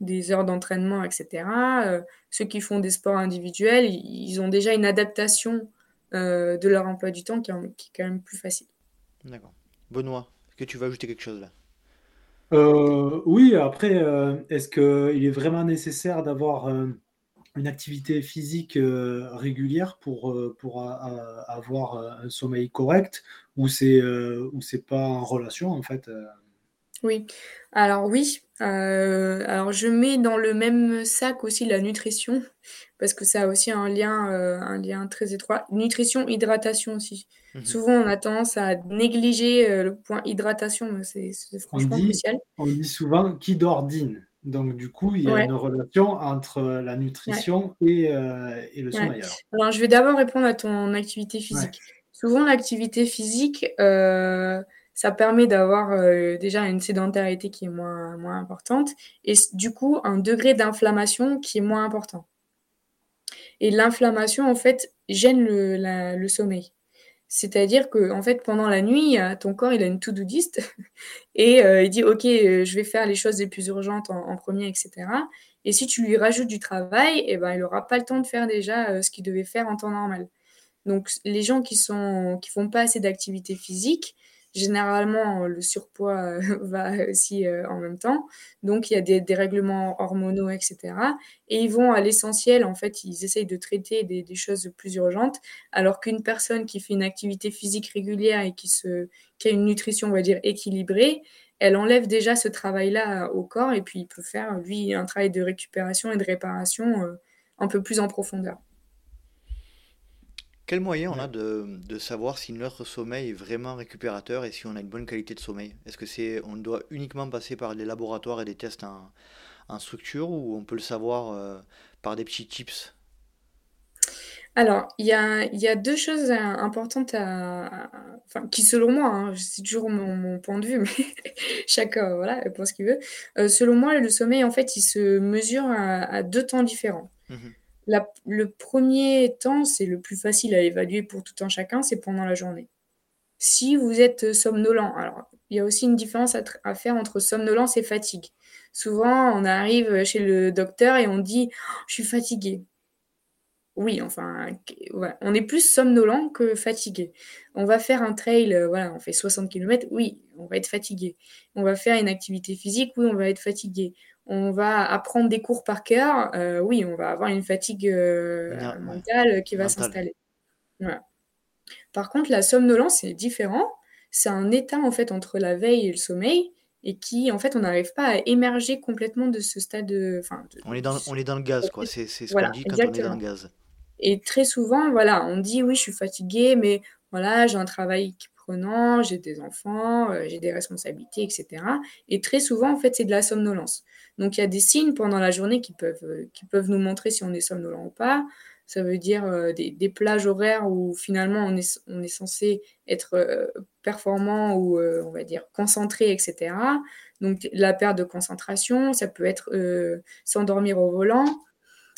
des heures d'entraînement, etc. Euh, ceux qui font des sports individuels, ils ont déjà une adaptation euh, de leur emploi du temps qui, est quand même plus facile. D'accord. Benoît, est-ce que tu vas ajouter quelque chose là? Oui, après, est-ce qu'il est vraiment nécessaire d'avoir une activité physique régulière pour, pour avoir un sommeil correct ou c'est pas en relation en fait Oui, alors oui. alors je mets dans le même sac aussi la nutrition parce que ça a aussi un lien, un lien très étroit. Nutrition, hydratation aussi. Mmh Souvent on a tendance à négliger le point hydratation, c'est franchement crucial. On dit souvent qui dort dîne. Donc, du coup, il y a une relation entre la nutrition et, euh, et, le sommeil. Alors. je vais d'abord répondre à ton activité physique. Souvent, l'activité physique, euh, Ça permet d'avoir déjà une sédentarité qui est moins, moins importante et du coup un degré d'inflammation qui est moins important. Et l'inflammation, en fait, gêne le, le sommeil. C'est-à-dire que en fait, pendant la nuit, ton corps, il a une to-do et euh, il dit OK, euh, je vais faire les choses les plus urgentes en, premier, etc. Et si tu lui rajoutes du travail, eh ben, il n'aura pas le temps de faire déjà euh, ce qu'il devait faire en temps normal. Donc, les gens qui sont qui font pas assez d'activité physique, Généralement, le surpoids euh, va aussi euh, en même temps. Donc, il y a des dérèglements hormonaux, etc. Et ils vont à l'essentiel, en fait, ils essayent de traiter des, choses plus urgentes, alors qu'une personne qui fait une activité physique régulière et qui, se, qui a une nutrition, on va dire, équilibrée, elle enlève déjà ce travail-là au corps et puis il peut faire, lui, un travail de récupération et de réparation euh, un peu plus en profondeur. Quel moyen on a de, savoir si notre sommeil est vraiment récupérateur et si on a une bonne qualité de sommeil? Est-ce que c'est on doit uniquement passer par des laboratoires et des tests en, structure ou on peut le savoir euh, par des petits tips? Alors, il y a, deux choses importantes à, enfin, qui selon moi, hein, c'est toujours mon, point de vue, mais chacun voilà, pense ce qu'il veut. Euh, selon moi, le sommeil, en fait, il se mesure à, deux temps différents. Le premier temps, c'est le plus facile à évaluer pour tout un chacun, c'est pendant la journée. Si vous êtes somnolent, alors il y a aussi une différence à, faire entre somnolence et fatigue. Souvent, on arrive chez le docteur et on dit oh, Je suis fatigué. Oui, enfin, on est plus somnolent que fatigué. On va faire un trail, euh, voilà, on fait 60 km, oui, on va être fatigué. On va faire une activité physique, oui, on va être fatigué on va apprendre des cours par cœur, euh, oui, on va avoir une fatigue euh, mentale qui va s'installer. Par contre, la somnolence, c'est différent. C'est un état en fait entre la veille et le sommeil et qui, en fait, on n'arrive pas à émerger complètement de ce stade. De, on, est dans, on est dans le gaz, quoi. C'est ce qu'on dit quand on est dans le gaz. Et très souvent, voilà, on dit oui, je suis fatigué, mais voilà, j'ai un travail prenant, j'ai des enfants, euh, j'ai des responsabilités, etc. Et très souvent, en fait, c'est de la somnolence. Donc il y a des signes pendant la journée qui peuvent, euh, qui peuvent nous montrer si on est somnolent ou pas. Ça veut dire euh, des, plages horaires où finalement on est, on est censé être euh, performant ou on va dire concentré, etc. Donc la perte de concentration, ça peut être s'endormir au volant,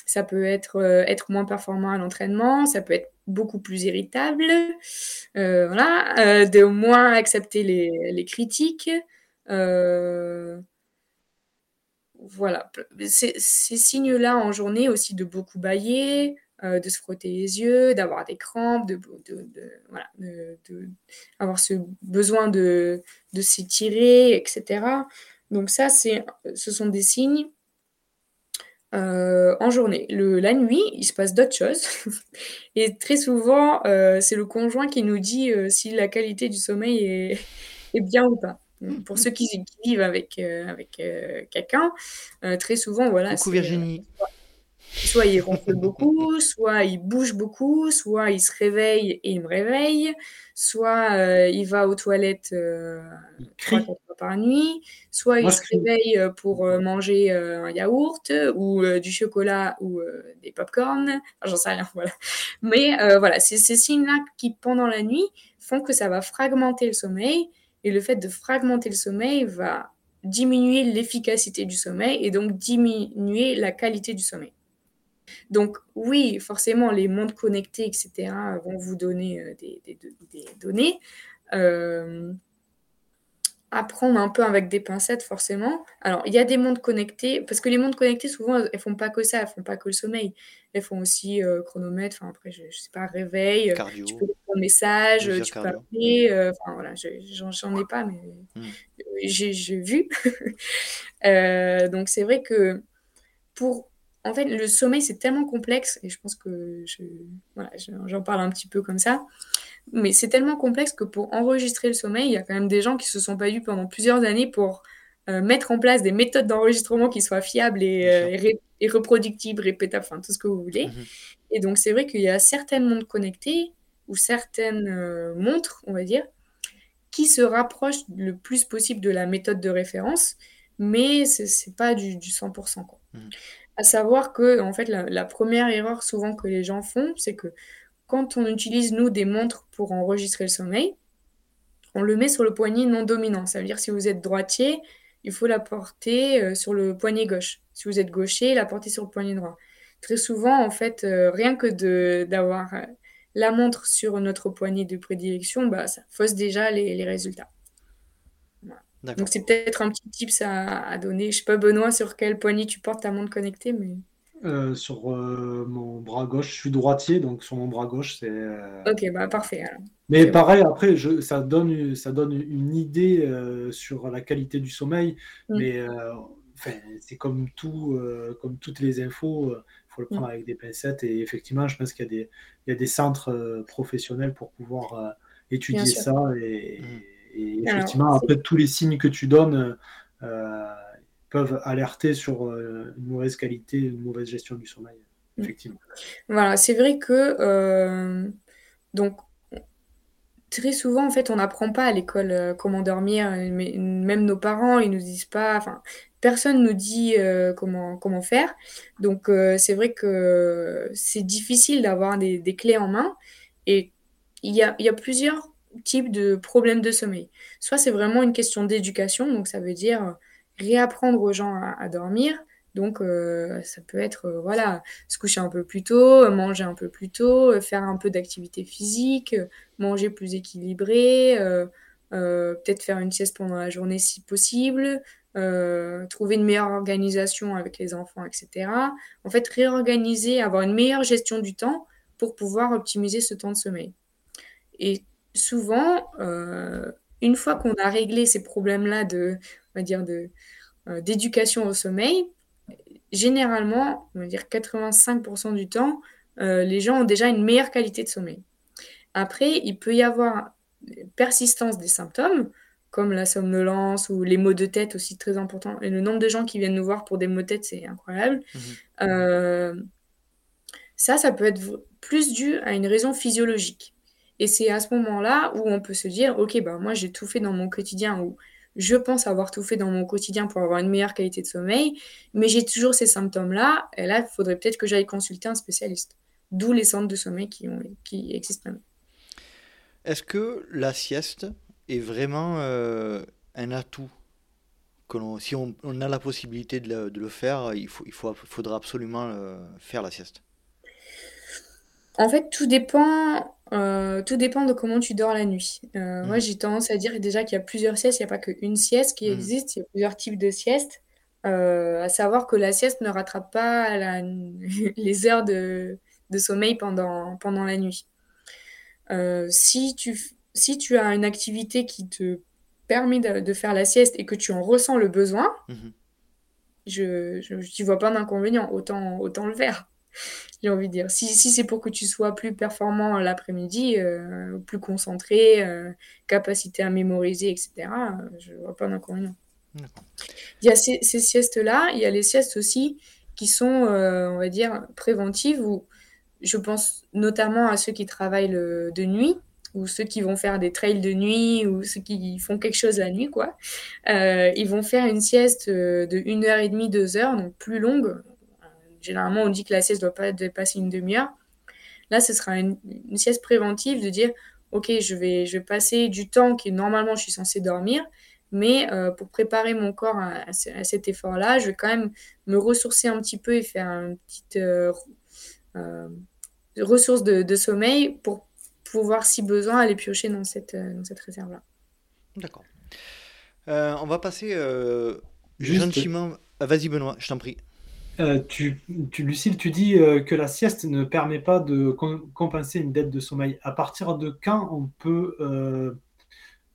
ça peut être être moins performant à l'entraînement, ça peut être beaucoup plus irritable, voilà, de moins accepter les, les critiques voilà, ces, signes-là en journée aussi de beaucoup bailler, euh, de se frotter les yeux, d'avoir des crampes, de, voilà, avoir ce besoin de, s'étirer, etc. Donc ça, ce sont des signes euh, en journée. La nuit, il se passe d'autres choses. Et très souvent, euh, c'est le conjoint qui nous dit si la qualité du sommeil est bien ou pas. Pour ceux qui, vivent avec, euh, avec euh, quelqu'un, euh, très souvent, voilà. Coucou Virginie. Soit, il ronfle beaucoup, soit il bouge beaucoup, soit il se réveille et il me réveille, soit il va aux toilettes trois fois par nuit, soit il se réveille pour manger un yaourt ou du chocolat ou des pop-corn, j'en sais rien, voilà. Mais voilà, c'est ces signes-là qui, pendant la nuit, font que ça va fragmenter le sommeil et le fait de fragmenter le sommeil va diminuer l'efficacité du sommeil et donc diminuer la qualité du sommeil. Donc oui, forcément, les mondes connectés, etc., vont vous donner euh, des, données. Euh, apprendre un peu avec des pincettes, forcément. Alors, il y a des mondes connectés, parce que les mondes connectés, souvent, elles font pas que ça, elles font pas que le sommeil. Elles font aussi euh, chronomètre, enfin, après, je, ne sais pas, réveil, euh, Cardio, tu peux un message, tu peux appeler, euh, enfin, voilà, j'en ai pas, mais hmm. j'ai vu. donc, c'est vrai que pour. En fait, le sommeil, c'est tellement complexe, et je pense que je, voilà, j'en parle un petit peu comme ça. Mais c'est tellement complexe que pour enregistrer le sommeil, il y a quand même des gens qui se sont pas vus pendant plusieurs années pour euh, mettre en place des méthodes d'enregistrement qui soient fiables et, euh, et, reproductibles, répétables, enfin tout ce que vous voulez. Mhm. Et donc c'est vrai qu'il y a certaines montres connectées ou certaines euh, montres, on va dire, qui se rapprochent le plus possible de la méthode de référence, mais ce n'est pas du, 100%. Quoi. Mhm. À savoir que en fait, la, première erreur souvent que les gens font, c'est que quand on utilise, nous, des montres pour enregistrer le sommeil, on le met sur le poignet non dominant. Ça veut dire si vous êtes droitier, il faut la porter euh, sur le poignet gauche. Si vous êtes gaucher, la porter sur le poignet droit. Très souvent, en fait, euh, rien que d'avoir euh, la montre sur notre poignet de prédilection, bah, ça fausse déjà les, résultats. Donc c'est peut-être un petit tips à, à, donner. Je sais pas, Benoît, sur quel poignet tu portes ta montre connectée, mais... sur mon bras gauche, je suis droitier, donc sur mon bras gauche, c'est... Ok, bah parfait. Mais pareil, après, je, ça, donne, ça donne une idée euh, sur la qualité du sommeil, mm. mais euh, c'est comme tout, euh, comme toutes les infos, il faut le prendre mm. avec des pincettes. Et effectivement, je pense qu'il y, a des, il y a des centres professionnels pour pouvoir étudier ça. Et, mm. effectivement, après, tous les signes que tu donnes peuvent alerter sur une mauvaise qualité, une mauvaise gestion du sommeil. Effectivement. Voilà, c'est vrai que donc très souvent, en fait, on n'apprend pas à l'école euh, comment dormir. Euh, même nos parents, ils nous disent pas. Enfin, personne nous dit euh, comment, comment faire. Donc, c'est vrai que c'est difficile d'avoir des, clés en main. Et il y a, y a plusieurs types de problèmes de sommeil. Soit c'est vraiment une question d'éducation, donc ça veut dire réapprendre aux gens à dormir. Donc, euh, ça peut être, euh, voilà, se coucher un peu plus tôt, manger un peu plus tôt, euh, faire un peu d'activité physique, manger plus équilibré, peut-être faire une sieste pendant la journée si possible, trouver une meilleure organisation avec les enfants, etc. En fait, réorganiser, avoir une meilleure gestion du temps pour pouvoir optimiser ce temps de sommeil. Et souvent, une fois qu'on a réglé ces problèmes-là de, on va dire, de, d'éducation au sommeil, généralement, on va dire 85% du temps, euh, les gens ont déjà une meilleure qualité de sommeil. Après, il peut y avoir persistance des symptômes, comme la somnolence ou les maux de tête aussi très importants. Et le nombre de gens qui viennent nous voir pour des maux de tête, c'est incroyable. Euh, ça, ça peut être plus dû à une raison physiologique. Et c'est à ce moment-là où on peut se dire, ok, bah moi j'ai tout fait dans mon quotidien, ou je pense avoir tout fait dans mon quotidien pour avoir une meilleure qualité de sommeil, mais j'ai toujours ces symptômes-là, et là, il faudrait peut-être que j'aille consulter un spécialiste. D'où les centres de sommeil qui, ont, qui existent maintenant. Est-ce que la sieste est vraiment euh, un atout que Si on, a la possibilité de le, faire, il, faut, il faut, faudra absolument euh, faire la sieste? En fait, tout dépend euh, tout dépend de comment tu dors la nuit. Euh, moi, mmh. j'ai tendance à dire déjà qu'il y a plusieurs siestes, il n'y a pas qu'une sieste qui mmh. existe, il y a plusieurs types de siestes. Euh, à savoir que la sieste ne rattrape pas les heures de, sommeil pendant, pendant la nuit. si, tu, si tu as une activité qui te permet de, faire la sieste et que tu en ressens le besoin, mmh je n'y vois pas d'inconvénient, autant, autant le faire j'ai envie de dire. Si, si c'est pour que tu sois plus performant l'après-midi, euh, plus concentré, euh, capacité à mémoriser, etc., euh, je vois pas d'inconvénient. Il y a ces, ces siestes-là, il y a les siestes aussi qui sont, on va dire, préventives, où je pense notamment à ceux qui travaillent le, de nuit, ou ceux qui vont faire des trails de nuit, ou ceux qui font quelque chose la nuit, quoi. ils vont faire une sieste de 1h30, 2 heures, donc plus longue, généralement, on dit que la sieste ne doit pas dépasser une demi-heure. Là, ce sera une, sieste préventive de dire, OK, je vais, je vais passer du temps qui normalement je suis censée dormir, mais euh, pour préparer mon corps à, cet effort-là, je vais quand même me ressourcer un petit peu et faire une petite euh, euh, ressource de, sommeil pour pouvoir, si besoin, aller piocher dans cette, dans cette réserve-là. D'accord. on va passer gentiment. Vas-y, Benoît, je t'en prie. Euh, tu, tu, Lucille, tu dis euh, que la sieste ne permet pas de compenser une dette de sommeil. À partir de quand on peut euh,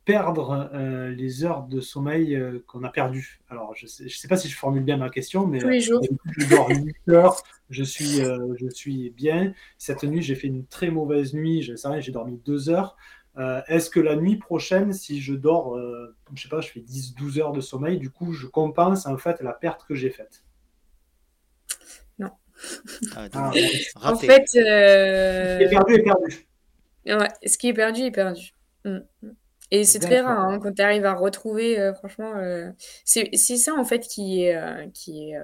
perdre les heures de sommeil qu'on a perdues? Alors, je ne sais, sais, pas si je formule bien ma question, mais je dors 8 heures, je suis, je suis bien. Cette nuit, j'ai fait une très mauvaise nuit, je sais rien, j'ai dormi 2 heures. Est-ce que la nuit prochaine, si je dors, je sais pas, je fais 10-12 heures de sommeil, du coup, je compense en fait la perte que j'ai faite? Ah, ah, en fait, euh, ce qui est perdu est perdu. Ouais, ce qui est perdu est perdu. Mm. Et c'est très rare hein, quand tu arrives à retrouver, euh, franchement, euh, c'est ça en fait qui est, qui est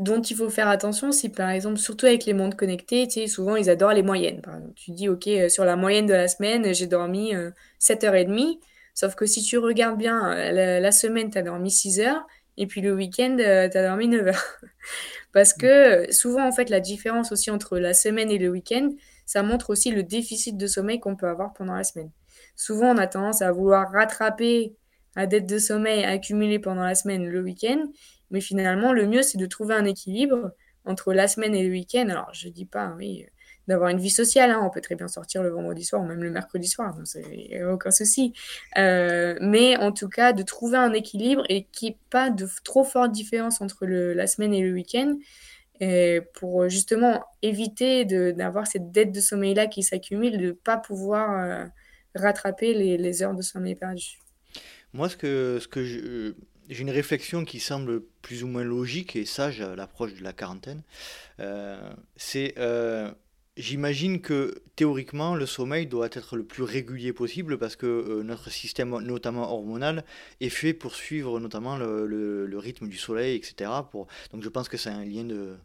dont il faut faire attention, c'est par exemple, surtout avec les montres connectées, tu sais, souvent ils adorent les moyennes. Par exemple, tu dis, OK, euh, sur la moyenne de la semaine, j'ai dormi 7h30. Sauf que si tu regardes bien, la, semaine, tu as dormi 6 heures. Et puis le week-end, tu as dormi 9 heures. Parce que souvent, en fait, la différence aussi entre la semaine et le week-end, ça montre aussi le déficit de sommeil qu'on peut avoir pendant la semaine. Souvent, on a tendance à vouloir rattraper la dette de sommeil accumulée pendant la semaine le week-end, mais finalement, le mieux, c'est de trouver un équilibre entre la semaine et le week-end. Alors, je ne dis pas, oui, d'avoir une vie sociale. Hein. On peut très bien sortir le vendredi soir ou même le mercredi soir, n'y a aucun souci. Euh, mais en tout cas, de trouver un équilibre et qu'il n'y ait pas de trop forte différence entre la semaine et le week-end et pour justement éviter d'avoir cette dette de sommeil-là qui s'accumule, de ne pas pouvoir euh, rattraper les, heures de sommeil perdues. Moi, ce que, j'ai une réflexion qui semble plus ou moins logique et sage à l'approche de la quarantaine. Euh, c'est, euh, j'imagine que théoriquement, le sommeil doit être le plus régulier possible parce que notre système, notamment hormonal, est fait pour suivre notamment le, le, rythme du soleil, etc. Donc je pense que c'est un lien de,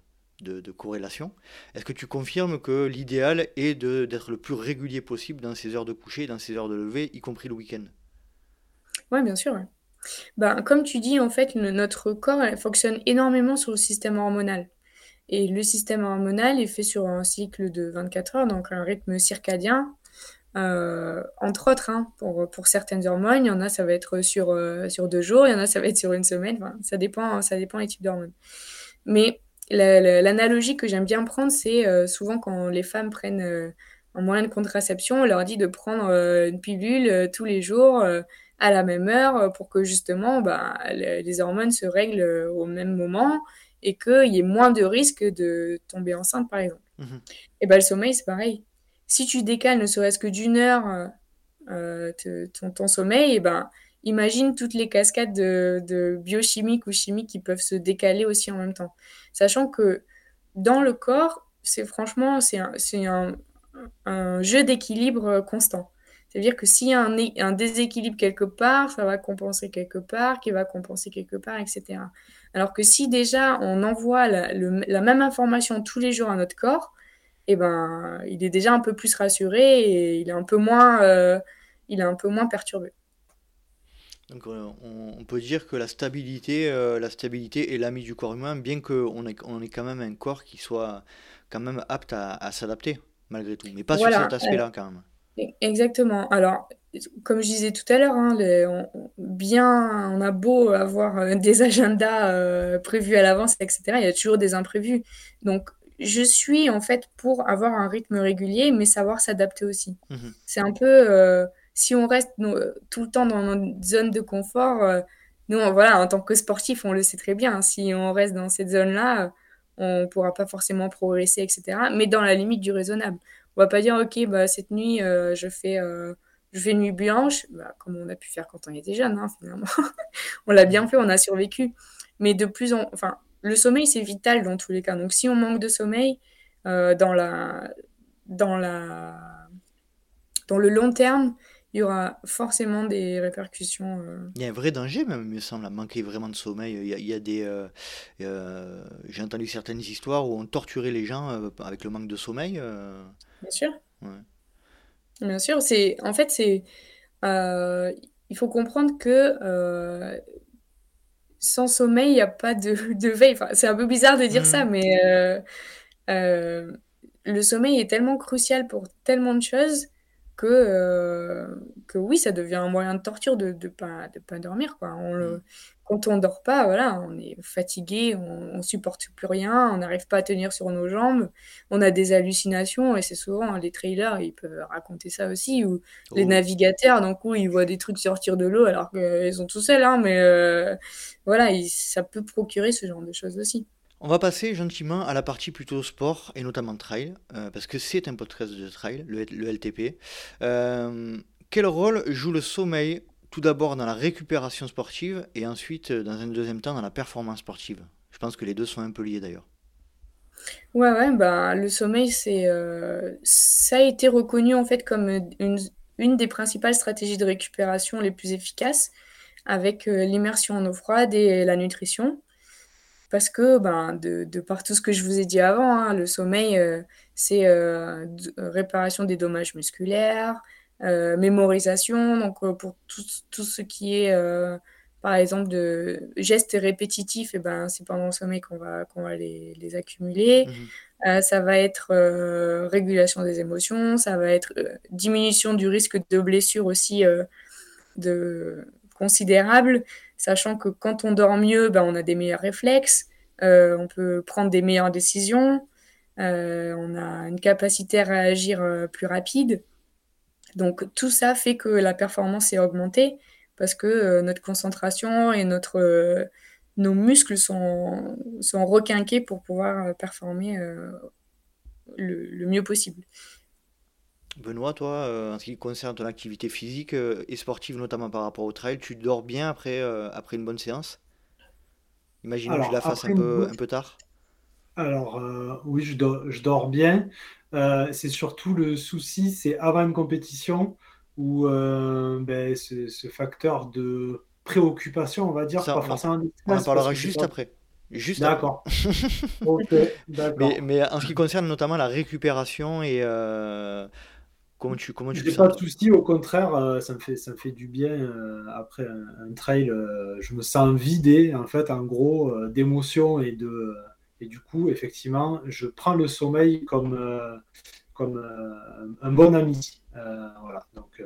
de, corrélation. Est-ce que tu confirmes que l'idéal est d'être le plus régulier possible dans ses heures de coucher, dans ses heures de lever, y compris le week-end? Oui, bien sûr. Ben, comme tu dis, en fait, notre corps fonctionne énormément sur le système hormonal. Et le système hormonal est fait sur un cycle de 24 heures, donc un rythme circadien. Euh, entre autres, hein, pour, pour, certaines hormones, il y en a, ça va être sur, euh, sur deux jours, il y en a, ça va être sur une semaine. ça, dépend, ça dépend des types d'hormones. Mais L'analogie que j'aime bien prendre, c'est euh, souvent quand les femmes prennent un moyen de contraception, on leur dit de prendre une pilule tous les jours à la même heure pour que justement bah, les hormones se règlent au même moment et qu'il y ait moins de risques de tomber enceinte, par exemple. Mmh et ben, le sommeil, c'est pareil. Si tu décales ne serait-ce que d'une heure ton, ton, sommeil, et ben, imagine toutes les cascades de, de biochimiques ou chimiques qui peuvent se décaler aussi en même temps. Sachant que dans le corps, c'est franchement, c'est un, un, jeu d'équilibre constant. C'est-à-dire que s'il y a un, un, déséquilibre quelque part, ça va compenser quelque part, qui va compenser quelque part, etc. Alors que si déjà on envoie la, la même information tous les jours à notre corps, eh ben, il est déjà un peu plus rassuré et il est un peu moins, euh, il est un peu moins perturbé. Donc euh, on, peut dire que la stabilité, euh, la stabilité est l'ami du corps humain, bien qu'on ait, on quand même un corps qui soit quand même apte à, s'adapter, malgré tout. Mais pas sur cet aspect-là, quand même. Exactement. Alors, comme je disais tout à l'heure, hein, on, bien, on a beau avoir euh, des agendas prévus à l'avance, etc., il y a toujours des imprévus. Donc, je suis en fait pour avoir un rythme régulier, mais savoir s'adapter aussi. Mmh C'est un peu si on reste euh, tout le temps dans notre zone de confort, euh, nous, voilà, en tant que sportif, on le sait très bien. Si on reste dans cette zone-là, on ne pourra pas forcément progresser, etc. Mais dans la limite du raisonnable. On va pas dire, OK, bah, cette nuit, euh, je, fais, je fais nuit blanche, bah, comme on a pu faire quand on était jeune, hein, finalement. on l'a bien fait, on a survécu. Mais de plus en... Enfin, le sommeil, c'est vital dans tous les cas. Donc, si on manque de sommeil, dans, la, dans, la, dans le long terme, il y aura forcément des répercussions. Euh. Il y a un vrai danger même, il me semble, à manquer vraiment de sommeil. Il y a, des, euh, euh, j'ai entendu certaines histoires où on torturait les gens avec le manque de sommeil. Bien sûr. Bien sûr, c'est en fait c'est il faut comprendre que sans sommeil il n'y a pas de, de veille. Enfin, c'est un peu bizarre de dire ça, mmh. mais le sommeil est tellement crucial pour tellement de choses que, euh, que oui, ça devient un moyen de torture de ne pas, de pas dormir. Quoi. On le, mm. quand on dort pas, voilà, on est fatigué, on, ne supporte plus rien, on n'arrive pas à tenir sur nos jambes, on a des hallucinations, et c'est souvent les trailers, ils peuvent raconter ça aussi, ou les oh. navigateurs, donc où ils voient des trucs sortir de l'eau alors qu'ils sont tout seuls, hein, mais euh, voilà, ça peut procurer ce genre de choses aussi. On va passer gentiment à la partie plutôt sport et notamment trail, euh, parce que c'est un podcast de trail, le, LTP. Euh, quel rôle joue le sommeil tout d'abord dans la récupération sportive et ensuite dans un deuxième temps dans la performance sportive? Je pense que les deux sont un peu liés d'ailleurs. Ouais, bah, le sommeil, c'est, euh, ça a été reconnu en fait comme une, des principales stratégies de récupération les plus efficaces avec l'immersion en eau froide et la nutrition. parce que ben, de, par tout ce que je vous ai dit avant, hein, le sommeil, euh, c'est euh, réparation des dommages musculaires, euh, mémorisation, donc pour tout, tout, ce qui est, par exemple, de gestes répétitifs, et eh ben, c'est pendant le sommeil qu'on va, qu'on va les, les accumuler. Mmh ça va être régulation des émotions, ça va être diminution du risque de blessure aussi de, considérable sachant que quand on dort mieux, ben, on a des meilleurs réflexes, euh, on peut prendre des meilleures décisions, euh, on a une capacité à réagir euh, plus rapide. Donc tout ça fait que la performance est augmentée parce que notre concentration et notre, nos muscles sont, sont requinqués pour pouvoir performer le, mieux possible. Benoît, toi, euh, en ce qui concerne ton activité physique euh, et sportive, notamment par rapport au trail, tu dors bien après, euh, après une bonne séance? Imaginons que tu la fasses un peu, un peu tard. Alors, oui, je je dors bien. C'est surtout le souci, c'est avant une compétition où ben, ce, facteur de préoccupation, on va dire, pas forcément on en parlera juste après. Juste D'accord. mais, mais, en ce qui concerne notamment la récupération et, Comment tu, comment tu pas de souci, au contraire, euh, ça, me fait, ça me fait du bien euh, après un, trail. Euh, je me sens vidé, en fait, en gros, d'émotions et de. Et du coup, effectivement, je prends le sommeil comme, comme un bon ami. voilà. Donc,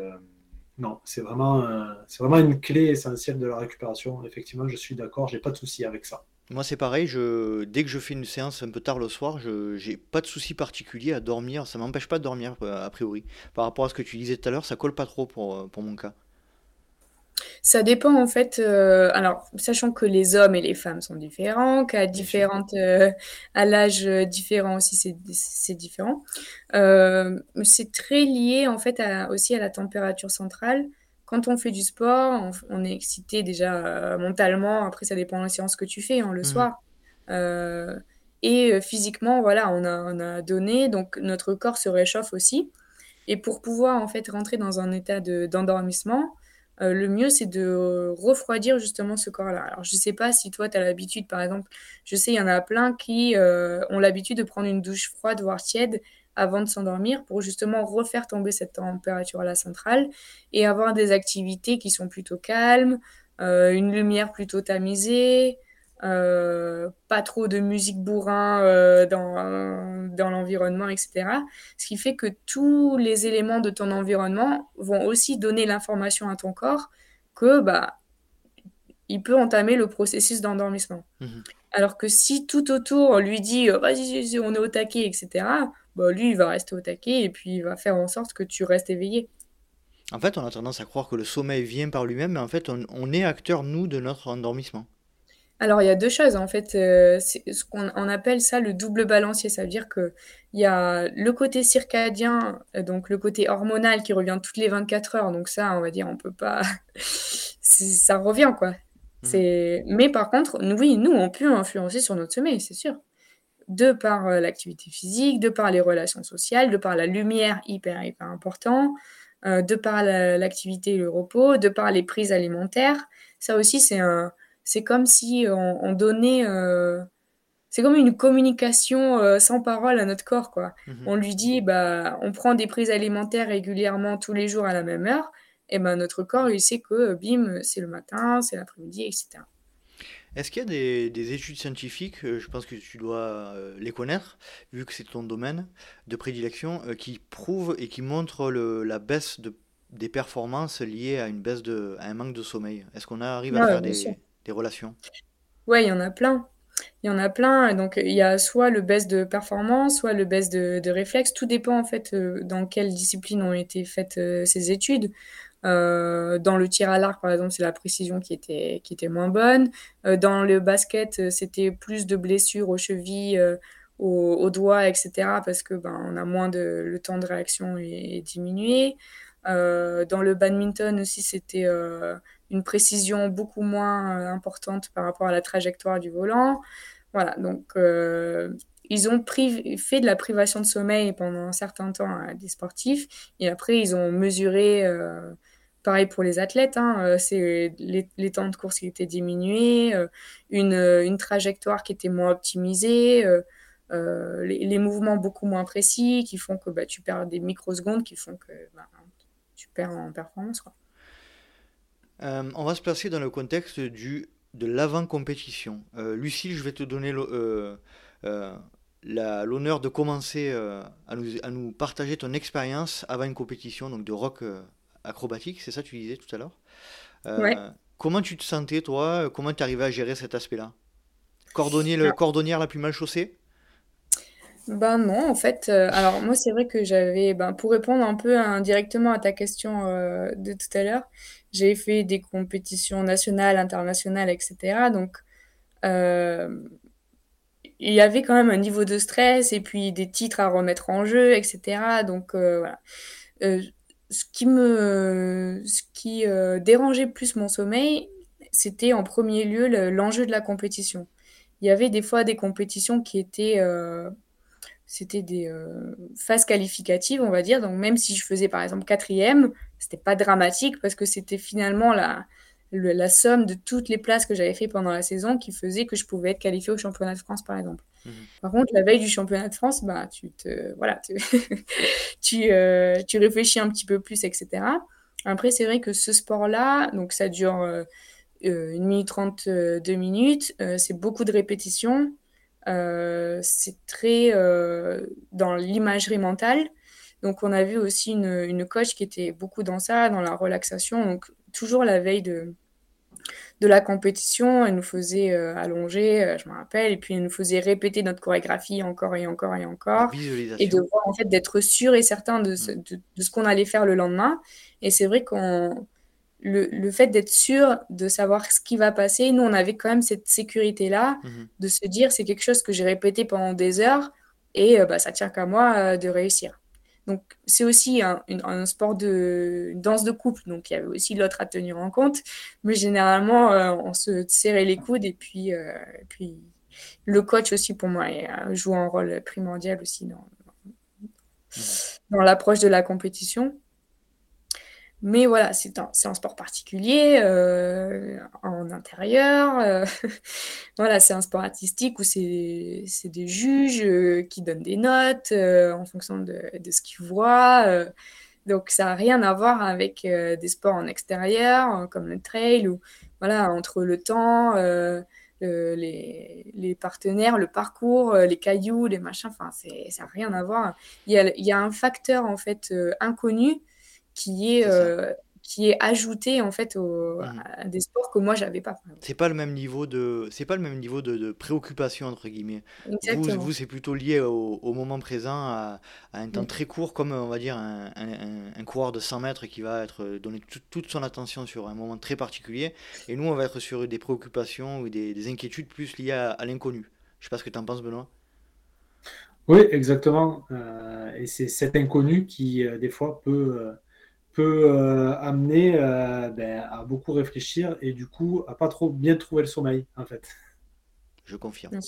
non, c'est vraiment, c'est vraiment une clé essentielle de la récupération. Effectivement, je suis d'accord, j'ai pas de souci avec ça. Moi, c'est pareil, je, dès que je fais une séance un peu tard le soir, je n'ai pas de souci particulier à dormir. Ça m'empêche pas de dormir, a priori. Par rapport à ce que tu disais tout à l'heure, ça colle pas trop pour, pour mon cas. Ça dépend en fait. Euh, alors, sachant que les hommes et les femmes sont différents, qu'à différentes, euh, à l'âge différent aussi, c'est différent. Euh, c'est très lié en fait aussi à la température centrale quand on fait du sport, on, est excité déjà euh, mentalement. Après, ça dépend de la séance que tu fais hein, le mmh. soir. Euh, et euh, physiquement, voilà, on a, donné, donc notre corps se réchauffe aussi. Et pour pouvoir en fait rentrer dans un état d'endormissement, le mieux c'est de refroidir justement ce corps-là. Alors je ne sais pas si toi tu as l'habitude, par exemple, je sais il y en a plein qui ont l'habitude de prendre une douche froide voire tiède avant de s'endormir pour justement refaire tomber cette température à la centrale et avoir des activités qui sont plutôt calmes, euh, une lumière plutôt tamisée, euh, pas trop de musique bourrin euh, dans, dans l'environnement, etc. Ce qui fait que tous les éléments de ton environnement vont aussi donner l'information à ton corps que bah, il peut entamer le processus d'endormissement. Mmh Alors que si tout autour lui dit vas-y, on est au taquet, etc., bah, lui, il va rester au taquet et puis il va faire en sorte que tu restes éveillé. En fait, on a tendance à croire que le sommeil vient par lui-même, mais en fait, on, est acteur, nous, de notre endormissement. Alors, il y a deux choses, en fait. Euh, ce qu'on on appelle ça le double balancier. Ça veut dire qu'il y a le côté circadien, euh, donc le côté hormonal qui revient toutes les 24 heures. Donc ça, on va dire, on peut pas... ça revient, quoi. Mmh. C'est... Mais par contre, oui, nous, on peut influencer sur notre sommeil, c'est sûr de par euh, l'activité physique, de par les relations sociales, de par la lumière hyper, hyper important, euh, de par l'activité et le repos, de par les prises alimentaires. Ça aussi, c'est un, c'est comme si on, donnait, euh, c'est comme une communication sans parole à notre corps, quoi. Mmh on lui dit, bah, on prend des prises alimentaires régulièrement tous les jours à la même heure, et ben notre corps, il sait que, bim, c'est le matin, c'est l'après-midi, etc. Est-ce qu'il y a des, études scientifiques, euh, je pense que tu dois euh, les connaître, vu que c'est ton domaine de prédilection, euh, qui prouvent et qui montrent la baisse des performances liées à, une baisse de, un manque de sommeil? Est-ce qu'on arrive à faire des, relations Oui, il y en a plein. Il y en a plein. Donc, il y a soit le baisse de performance, soit le baisse de, réflexe. Tout dépend, en fait, dans quelle discipline ont été faites ces études. Euh, dans le tir à l'arc, par exemple, c'est la précision qui était, qui était moins bonne. Euh, dans le basket, euh, c'était plus de blessures aux chevilles, aux, doigts, etc. Parce que ben, on a moins de le temps de réaction est, diminué. dans le badminton aussi, c'était une précision beaucoup moins importante par rapport à la trajectoire du volant. Voilà, donc ils ont fait de la privation de sommeil pendant un certain temps à des sportifs et après ils ont mesuré pareil pour les athlètes, hein, c'est les, temps de course qui étaient diminués, une, trajectoire qui était moins optimisée, les, mouvements beaucoup moins précis qui font que bah, tu perds des microsecondes qui font que bah, tu perds en performance. On va se placer dans le contexte du, de l'avant-compétition. Lucille, je vais te donner le, l'honneur de commencer euh, à, nous, à, nous, partager ton expérience avant une compétition donc de rock euh, acrobatique, c'est ça que tu disais tout à l'heure. Euh, comment tu te sentais toi? Comment tu arrivais à gérer cet aspect-là? Cordonnier, le, Cordonnière la plus mal chaussée? Ben non, en fait, alors moi c'est vrai que j'avais, ben, pour répondre un peu indirectement à ta question de tout à l'heure, j'ai fait des compétitions nationales, internationales, etc. Donc il y avait quand même un niveau de stress et puis des titres à remettre en jeu, etc. Donc euh, voilà. Euh, ce qui me, ce qui euh, dérangeait plus mon sommeil, c'était en premier lieu l'enjeu de la compétition. Il y avait des fois des compétitions qui étaient, c'était des phases qualificatives, on va dire. Donc même si je faisais par exemple quatrième, c'était pas dramatique parce que c'était finalement la, la somme de toutes les places que j'avais fait pendant la saison qui faisait que je pouvais être qualifiée au championnat de France, par exemple. Mhm. Par contre, la veille du championnat de France, bah, tu, te, voilà, tu, euh, tu, réfléchis un petit peu plus, etc. Après, c'est vrai que ce sport-là, donc ça dure euh, euh, une minute trente, deux minutes, c'est beaucoup de répétitions, c'est très dans l'imagerie mentale. Donc, on a vu aussi une, une, coach qui était beaucoup dans ça, dans la relaxation. Donc, toujours la veille de, de la compétition. Elle nous faisait euh, allonger, euh, je me rappelle, et puis elle nous faisait répéter notre chorégraphie encore et encore et encore. Et de voir, en fait, d'être sûr et certain de ce, mm. de, ce qu'on allait faire le lendemain. Et c'est vrai qu'on. Le, le, fait d'être sûr de savoir ce qui va passer, nous, on avait quand même cette sécurité-là, mm-hmm. de se dire c'est quelque chose que j'ai répété pendant des heures et euh, bah, ça tient qu'à moi de réussir. Donc, c'est aussi un, sport de danse de couple, donc il y avait aussi l'autre à tenir en compte. Mais généralement, euh, on se serrait les coudes et puis, euh, puis le coach aussi, pour moi, euh, joue un rôle primordial aussi dans, dans l'approche de la compétition. Mais voilà, c'est un, un, sport particulier, euh, en intérieur. Euh, voilà, c'est un sport artistique où c'est des juges euh, qui donnent des notes en fonction de, de ce qu'ils voient. donc, ça n'a rien à voir avec des sports en extérieur, comme le trail, ou voilà, entre le temps, les, les, partenaires, le parcours, les cailloux, les machins, enfin, ça n'a rien à voir. Il y, a, il y a un facteur, en fait, inconnu qui est, euh, qui est ajouté en fait au, mmh. à des sports que moi j'avais pas. C'est pas le même niveau de c'est pas le même niveau de, de préoccupation entre guillemets. Vous, vous c'est plutôt lié au, au, moment présent à, à un temps mmh. très court comme on va dire un, un, un, coureur de 100 mètres qui va être donner toute son attention sur un moment très particulier et nous on va être sur des préoccupations ou des, des inquiétudes plus liées à, à l'inconnu. Je sais pas ce que tu en penses Benoît. Oui, exactement. Euh, et c'est cet inconnu qui, euh, des fois, peut, euh, peut euh, amener euh, ben, à beaucoup réfléchir et du coup à pas trop bien trouver le sommeil en fait. Je confirme.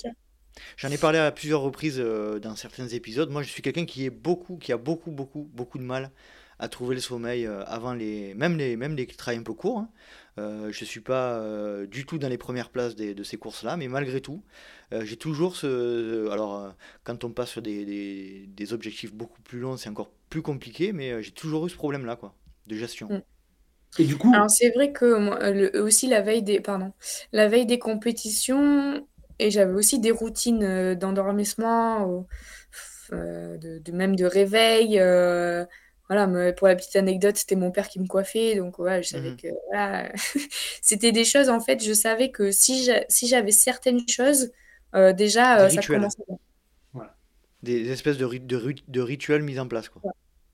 J'en ai parlé à plusieurs reprises euh, dans certains épisodes. Moi, je suis quelqu'un qui est beaucoup, qui a beaucoup, beaucoup, beaucoup de mal à trouver le sommeil avant les, même les, même les travails un peu courts. Hein. Je ne suis pas du tout dans les premières places de ces courses-là, mais malgré tout, j'ai toujours ce. alors, quand on passe sur des, des, des objectifs beaucoup plus longs, c'est encore plus compliqué, mais euh, j'ai toujours eu ce problème-là, quoi, de gestion. Mm. Et du coup. Alors, c'est vrai que moi, le, aussi la veille des, pardon, la veille des compétitions, et j'avais aussi des routines euh, d'endormissement, euh, de, même de réveil. Voilà, pour la petite anecdote, c'était mon père qui me coiffait, donc ouais, je savais mhm. que voilà, c'était des choses en fait. Je savais que si si j'avais certaines choses, déjà ça commençait. Voilà. Des espèces de, de, de, rituels mis en place, quoi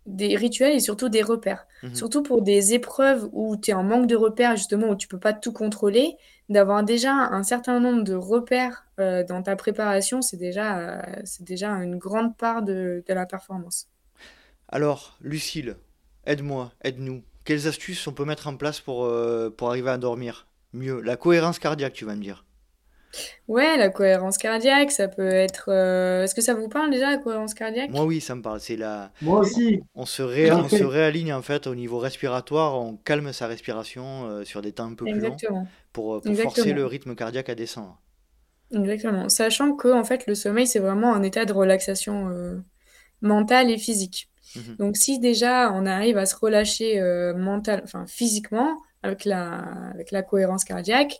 des rituels et surtout des repères. Mhm. Surtout pour des épreuves où tu es en manque de repères, justement, où tu peux pas tout contrôler, d'avoir déjà un certain nombre de repères euh, dans ta préparation, c'est déjà, euh, c'est déjà une grande part de, de, la performance. Alors, Lucille, aide-moi, aide-nous. Quelles astuces on peut mettre en place pour, euh, pour arriver à dormir mieux? La cohérence cardiaque, tu vas me dire. Ouais, la cohérence cardiaque, ça peut être. Euh, est-ce que ça vous parle déjà, la cohérence cardiaque? Moi, oui, ça me parle. C'est la... Moi aussi. On se, ré- on se réaligne en fait au niveau respiratoire, on calme sa respiration euh, sur des temps un peu plus longs Exactement. pour, euh, pour forcer le Exactement. rythme cardiaque à descendre. Exactement. Sachant que, en fait, le sommeil, c'est vraiment un état de relaxation euh, mentale et physique. Mhm. Donc, si déjà on arrive à se relâcher euh, mental, enfin physiquement, avec la, avec la cohérence cardiaque,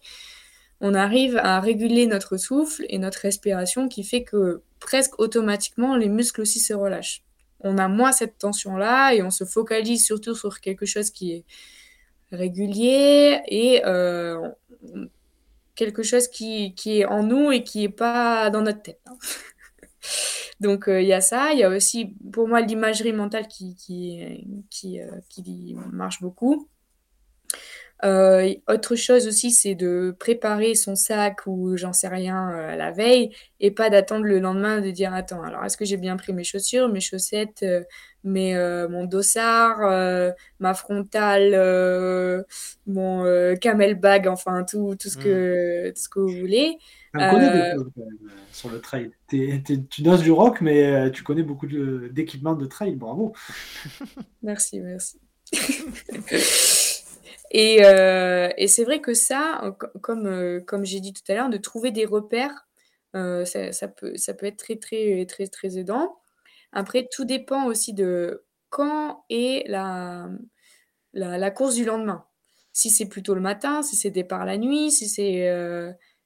on arrive à réguler notre souffle et notre respiration qui fait que presque automatiquement les muscles aussi se relâchent. On a moins cette tension-là et on se focalise surtout sur quelque chose qui est régulier et euh, quelque chose qui, qui est en nous et qui n'est pas dans notre tête. hein. Donc euh, il y a ça, il y a aussi pour moi l'imagerie mentale qui, qui, qui, euh, qui marche beaucoup. Euh, autre chose aussi, c'est de préparer son sac ou j'en sais rien euh, la veille et pas d'attendre le lendemain de dire attends, alors est-ce que j'ai bien pris mes chaussures, mes chaussettes, euh, mes, euh, mon dossard, euh, ma frontale, mon camel bag, enfin tout, tout, ce Mhm. que, tout ce que vous voulez. On connaît des sur le trail. Tu danses du rock, mais tu connais beaucoup de- d'équipements de trail. Bravo. Merci, merci. Et, euh, et c'est vrai que ça, co- comme, euh, comme j'ai dit tout à l'heure, de trouver des repères, euh, ça, peut, ça peut être très, très, très, très aidant. Après, tout dépend aussi de quand est la, la, course du lendemain. Si c'est plutôt le matin, si c'est départ la nuit, si c'est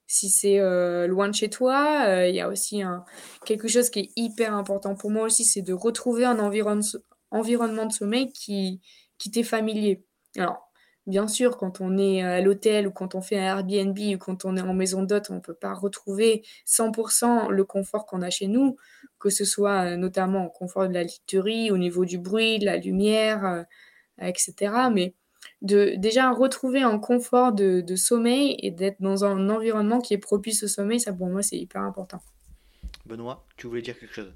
si loin de chez toi, il y a aussi quelque chose qui est hyper important pour moi aussi, c'est de retrouver un environnement de sommeil qui, qui t'est familier. Alors, bien sûr, quand on est à l'hôtel ou quand on fait un Airbnb ou quand on est en maison d'hôte, on ne peut pas retrouver 100% le confort qu'on a chez nous, que ce soit euh, notamment au confort de la literie, au niveau du bruit, de la lumière, euh, etc. Mais de déjà retrouver un confort de, de sommeil et d'être dans un environnement qui est propice au sommeil, ça pour moi c'est hyper important. Benoît, tu voulais dire quelque chose?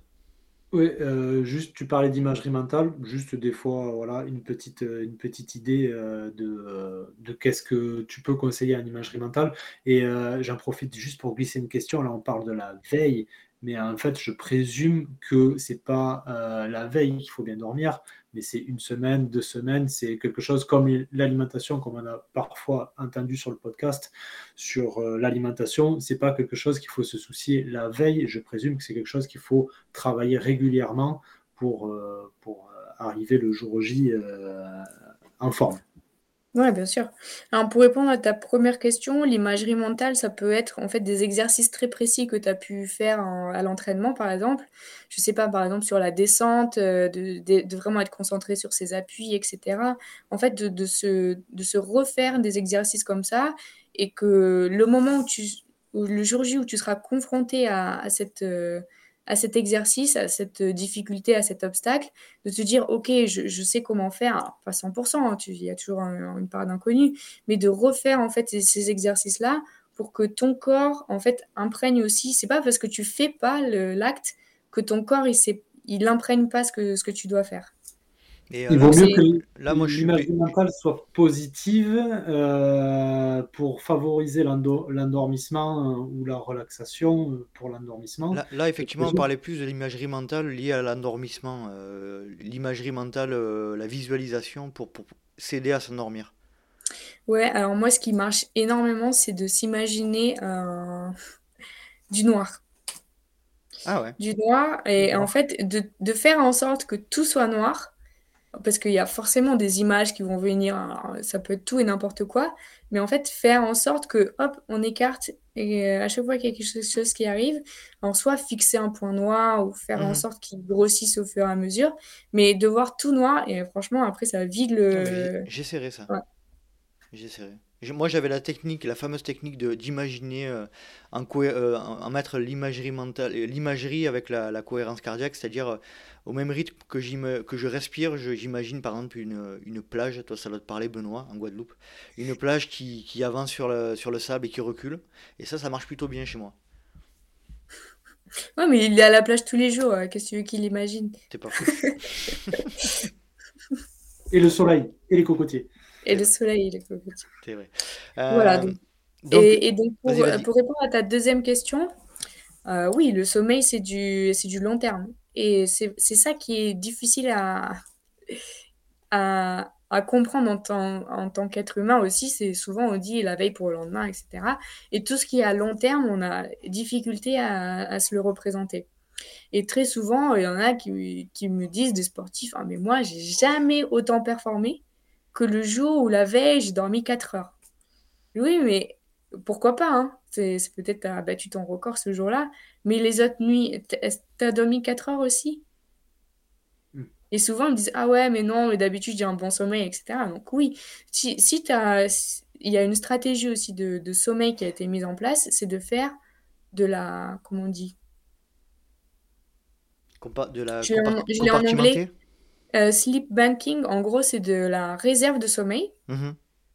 Oui, euh, juste, tu parlais d'imagerie mentale, juste des fois, voilà, une petite, euh, une petite idée euh, de, de qu'est-ce que tu peux conseiller en imagerie mentale. Et j'en profite juste pour glisser une question. Là, on parle de la veille, mais en fait, je présume que c'est pas euh, la veille qu'il faut bien dormir, mais c'est une semaine, deux semaines, c'est quelque chose comme l'alimentation, comme on a parfois entendu sur le podcast sur euh, l'alimentation. C'est pas quelque chose qu'il faut se soucier la veille. Je présume que c'est quelque chose qu'il faut travailler régulièrement pour, euh, pour euh, arriver le jour J euh, en forme. Ouais, bien sûr. Alors, pour répondre à ta première question, l'imagerie mentale, ça peut être en fait des exercices très précis que tu as pu faire à l'entraînement, par exemple. Je sais pas, par exemple, sur la descente, euh, de, vraiment être concentré sur ses appuis, etc. En fait, de, se, de se refaire des exercices comme ça et que le moment où tu, le jour J où tu seras confronté à, à cette, euh, à cet exercice, à cette difficulté, à cet obstacle, de te dire, OK, je, sais comment faire, pas 100%, hein, il y a toujours un- une part d'inconnu, mais de refaire en fait ces, ces exercices-là pour que ton corps en fait imprègne aussi. C'est pas parce que tu fais pas l'acte que ton corps il, s'est- il imprègne pas ce que, ce que tu dois faire. Et euh, Il vaut mieux que là, moi, je suis... l'imagerie mentale soit positive euh, pour favoriser l'endo- l'endormissement euh, ou la relaxation euh, pour l'endormissement. Là, effectivement, on parlait plus de l'imagerie mentale liée à l'endormissement. euh, l'imagerie mentale, euh, la visualisation pour, pour s'aider à s'endormir. Ouais, alors moi ce qui marche énormément, c'est de s'imaginer euh, du noir. Ah ouais. Du noir et en fait de, de faire en sorte que tout soit noir parce qu'il y a forcément des images qui vont venir, alors, ça peut être tout et n'importe quoi, mais en fait faire en sorte que hop, on écarte et euh, à chaque fois qu'il y a quelque chose qui arrive, en soit fixer un point noir ou faire en Mhm. sorte qu'il grossisse au fur et à mesure, mais de voir tout noir et franchement après ça vide Ah, le... j'essaierai ça. Ouais. J'essaierai. Moi, j'avais la technique, la fameuse technique de d'imaginer, euh, en, euh, en, en mettre l'imagerie mentale, euh, l'imagerie avec la, la cohérence cardiaque, c'est-à-dire euh, au même rythme que, j'im- que je respire, je- j'imagine par exemple une, une plage, toi ça doit te parler Benoît, en Guadeloupe, une plage qui, qui avance sur le, sur le sable et qui recule, et ça, ça marche plutôt bien chez moi. Ouais, mais il est à la plage tous les jours, euh, qu'est-ce que tu veux qu'il imagine? T'es pas fou. Et le soleil et les cocotiers. Et le soleil. C'est vrai. Voilà, Euh, donc et, donc, pour, répondre à ta deuxième question, euh, oui, le sommeil, c'est du, c'est du long terme. Et c'est ça qui est difficile à, à, à comprendre en tant, en tant qu'être humain aussi. C'est souvent, on dit la veille pour le lendemain, etc. Et tout ce qui est à long terme, on a difficulté à, à se le représenter. Et très souvent, il y en a qui, qui me disent, des sportifs, ah, mais moi, j'ai jamais autant performé que le jour où la veille, j'ai dormi 4 heures. Oui, mais pourquoi pas hein? C'est peut-être tu as battu ton record ce jour-là, mais les autres nuits, tu as dormi 4 heures aussi? Hmm. Et souvent, ils me disent Ah ouais, mais non, d'habitude, j'ai un bon sommeil, etc. Donc, oui, si, si il y a une stratégie aussi de, de, sommeil qui a été mise en place, c'est de faire de la. Comment on dit? De la. Je, l'ai en anglais. Euh, sleep banking, en gros, c'est de la réserve de sommeil. Mmh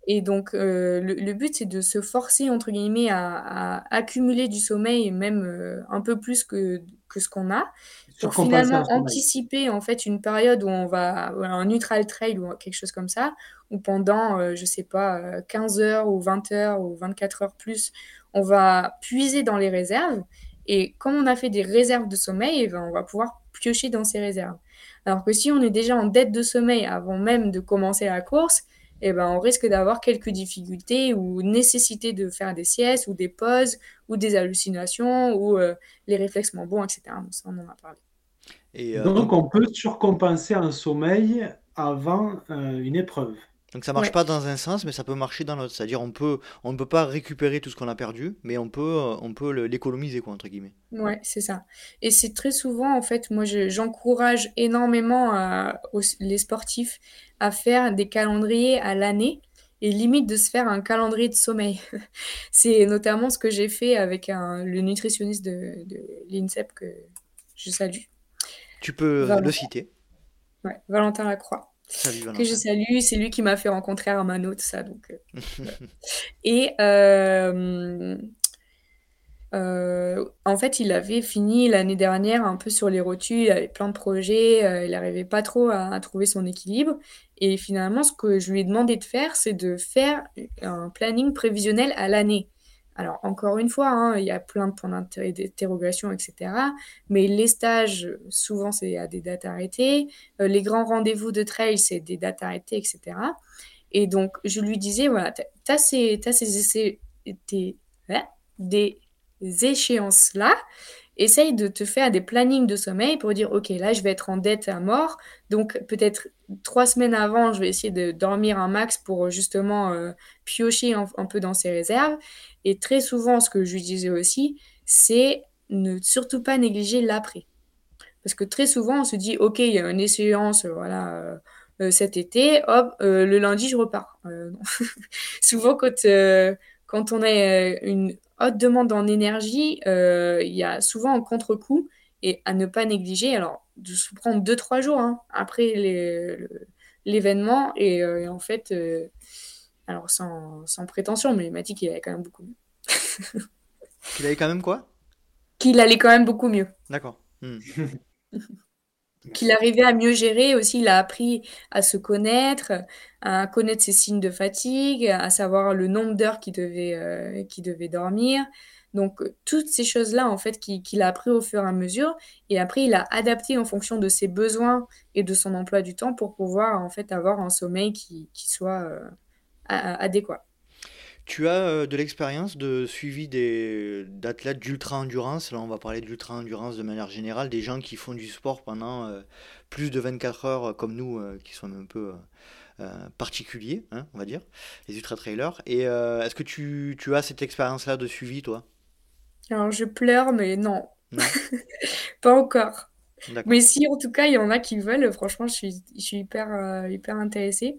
et donc, euh, le, but, c'est de se forcer, entre guillemets, à, accumuler du sommeil, même euh, un peu plus que, que ce qu'on a, pour finalement anticiper, en fait, une période où on va, un neutral trail ou quelque chose comme ça, où pendant, je euh, je sais pas, 15 heures ou 20 heures ou 24 heures plus, on va puiser dans les réserves. Et comme on a fait des réserves de sommeil, eh ben, on va pouvoir piocher dans ces réserves. Alors que si on est déjà en dette de sommeil avant même de commencer la course, eh ben, on risque d'avoir quelques difficultés ou nécessité de faire des siestes ou des pauses ou des hallucinations ou euh, les réflexes moins bons, etc. Donc ça, on en a parlé. Et euh, donc, on peut surcompenser un sommeil avant euh, une épreuve. Donc ça marche pas dans un sens, mais ça peut marcher dans l'autre. C'est-à-dire on peut, on ne peut pas récupérer tout ce qu'on a perdu, mais on peut, on peut l'économiser quoi entre guillemets. Ouais, c'est ça. Et c'est très souvent en fait, moi j'encourage énormément les sportifs à faire des calendriers à l'année et limite de se faire un calendrier de sommeil. c'est notamment ce que j'ai fait avec le nutritionniste de, l'INSEP que je salue. Tu peux le citer. Ouais, Valentin Lacroix que je salue. C'est lui qui m'a fait rencontrer Armano, tout ça. Donc, euh, et euh, euh, en fait, il avait fini l'année dernière un peu sur les rotules, il avait plein de projets, il n'arrivait pas trop à, trouver son équilibre. Et finalement, ce que je lui ai demandé de faire, c'est de faire un planning prévisionnel à l'année. Alors, encore une fois, hein, il y a plein de points d'interrogation, etc. Mais les stages, souvent, c'est à des dates arrêtées. Euh, les grands rendez-vous de trail, c'est des dates arrêtées, etc. Et donc, je lui disais, voilà, tu as ces, essais, hein, des échéances-là. Essaye de te faire des plannings de sommeil pour dire, OK, là, je vais être en dette à mort. Donc, peut-être trois semaines avant, je vais essayer de dormir un max pour justement euh, piocher un, peu dans ces réserves. Et très souvent, ce que je disais aussi, c'est ne surtout pas négliger l'après. Parce que très souvent, on se dit, OK, il y a une échéance, voilà, euh, cet été, hop, euh, le lundi, je repars. souvent, quand, quand on a une haute demande en énergie, il y a souvent un contre-coup et à ne pas négliger. Alors, de se prendre 2-3 jours hein, après l'événement et, en fait, alors, sans, sans prétention, mais il m'a dit qu'il allait quand même beaucoup mieux. qu'il allait quand même quoi? Qu'il allait quand même beaucoup mieux. D'accord. Hmm. qu'il arrivait à mieux gérer aussi, il a appris à se connaître, à connaître ses signes de fatigue, à savoir le nombre d'heures qu'il devait, euh, devait dormir. Donc, toutes ces choses-là, en fait, qu'il a appris au fur et à mesure. Et après, il a adapté en fonction de ses besoins et de son emploi du temps pour pouvoir, en fait, avoir un sommeil qui, qui soit euh, adéquat. Tu as euh, de l'expérience de suivi d'athlètes d'ultra-endurance? Là, on va parler d'ultra-endurance de manière générale, des gens qui font du sport pendant euh, plus de 24 heures, euh, comme nous, qui sont un peu particuliers, hein, on va dire, les ultra-trailers. Et est-ce que tu, tu as cette expérience-là de suivi, toi? Alors, je pleure, mais non. Pas encore. Mais si, en tout cas, il y en a qui veulent, franchement, je suis, je suis hyper, hyper intéressée.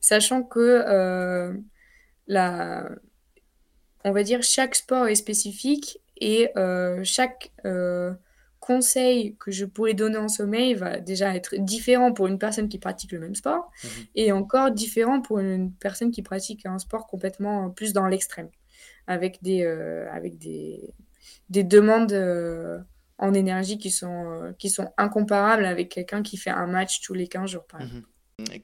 Sachant que la, on va dire, chaque sport est spécifique et euh, chaque conseil que je pourrais donner en sommeil va déjà être différent pour une personne qui pratique le même sport mmh et encore différent pour une personne qui pratique un sport complètement plus dans l'extrême, avec des, avec des, des demandes en énergie qui sont, euh, qui sont incomparables avec quelqu'un qui fait un match tous les 15 jours, par mhm.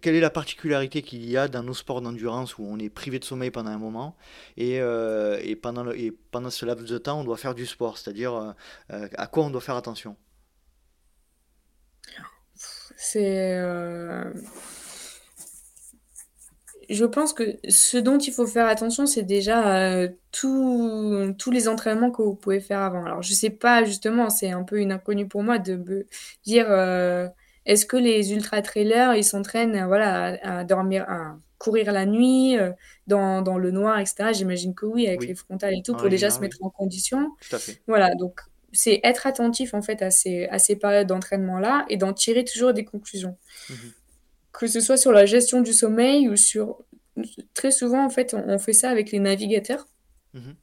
Quelle est la particularité qu'il y a dans nos sports d'endurance où on est privé de sommeil pendant un moment et, euh, et, pendant, et pendant ce laps de temps, on doit faire du sport, c'est-à-dire à quoi on doit faire attention? C'est je pense que ce dont il faut faire attention, c'est déjà euh, tous les entraînements que vous pouvez faire avant. Alors, je sais pas, justement, c'est un peu une inconnue pour moi de dire euh, est-ce que les ultra-trailers, ils s'entraînent euh, voilà, à, dormir, à courir la nuit, dans, dans, le noir, etc. J'imagine que oui, avec les frontales et tout, pour déjà se mettre en condition. Tout à fait. Voilà, donc c'est être attentif en fait à ces, à ces périodes d'entraînement-là et d'en tirer toujours des conclusions. Mmh que ce soit sur la gestion du sommeil ou sur... Très souvent, en fait, on, fait ça avec les navigateurs. Mhm.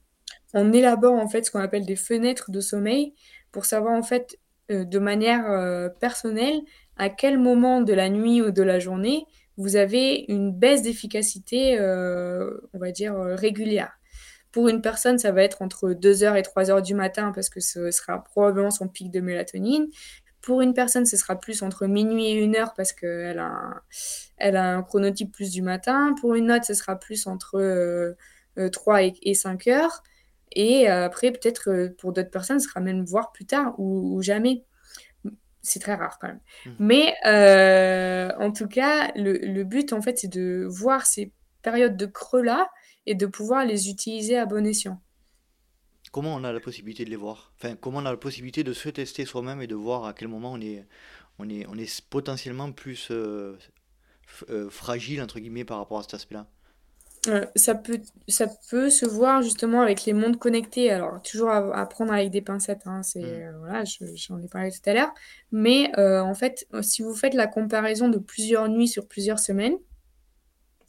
On élabore, en fait, ce qu'on appelle des fenêtres de sommeil pour savoir, en fait, euh, de manière euh, personnelle, à quel moment de la nuit ou de la journée vous avez une baisse d'efficacité, euh, on va dire, régulière. Pour une personne, ça va être entre 2h et 3h du matin parce que ce sera probablement son pic de mélatonine. Pour une personne, ce sera plus entre minuit et une heure parce qu'elle a, un, elle a un chronotype plus du matin. Pour une autre, ce sera plus entre 3 euh, euh, et, 5 heures. Et après, peut-être euh, pour d'autres personnes, ce sera même voir plus tard ou, jamais. C'est très rare quand même. Mmh. Mais en tout cas, le, le but, en fait, c'est de voir ces périodes de creux-là et de pouvoir les utiliser à bon escient comment on a la possibilité de les voir? Enfin, comment on a la possibilité de se tester soi-même et de voir à quel moment on est, on est, on est potentiellement plus euh, euh, fragile, entre guillemets, par rapport à cet aspect-là? Euh, ça, peut, ça peut se voir justement avec les mondes connectés. Alors, toujours à, prendre avec des pincettes, hein, c'est, mmh. voilà, j'en ai parlé tout à l'heure. Mais en fait, si vous faites la comparaison de plusieurs nuits sur plusieurs semaines,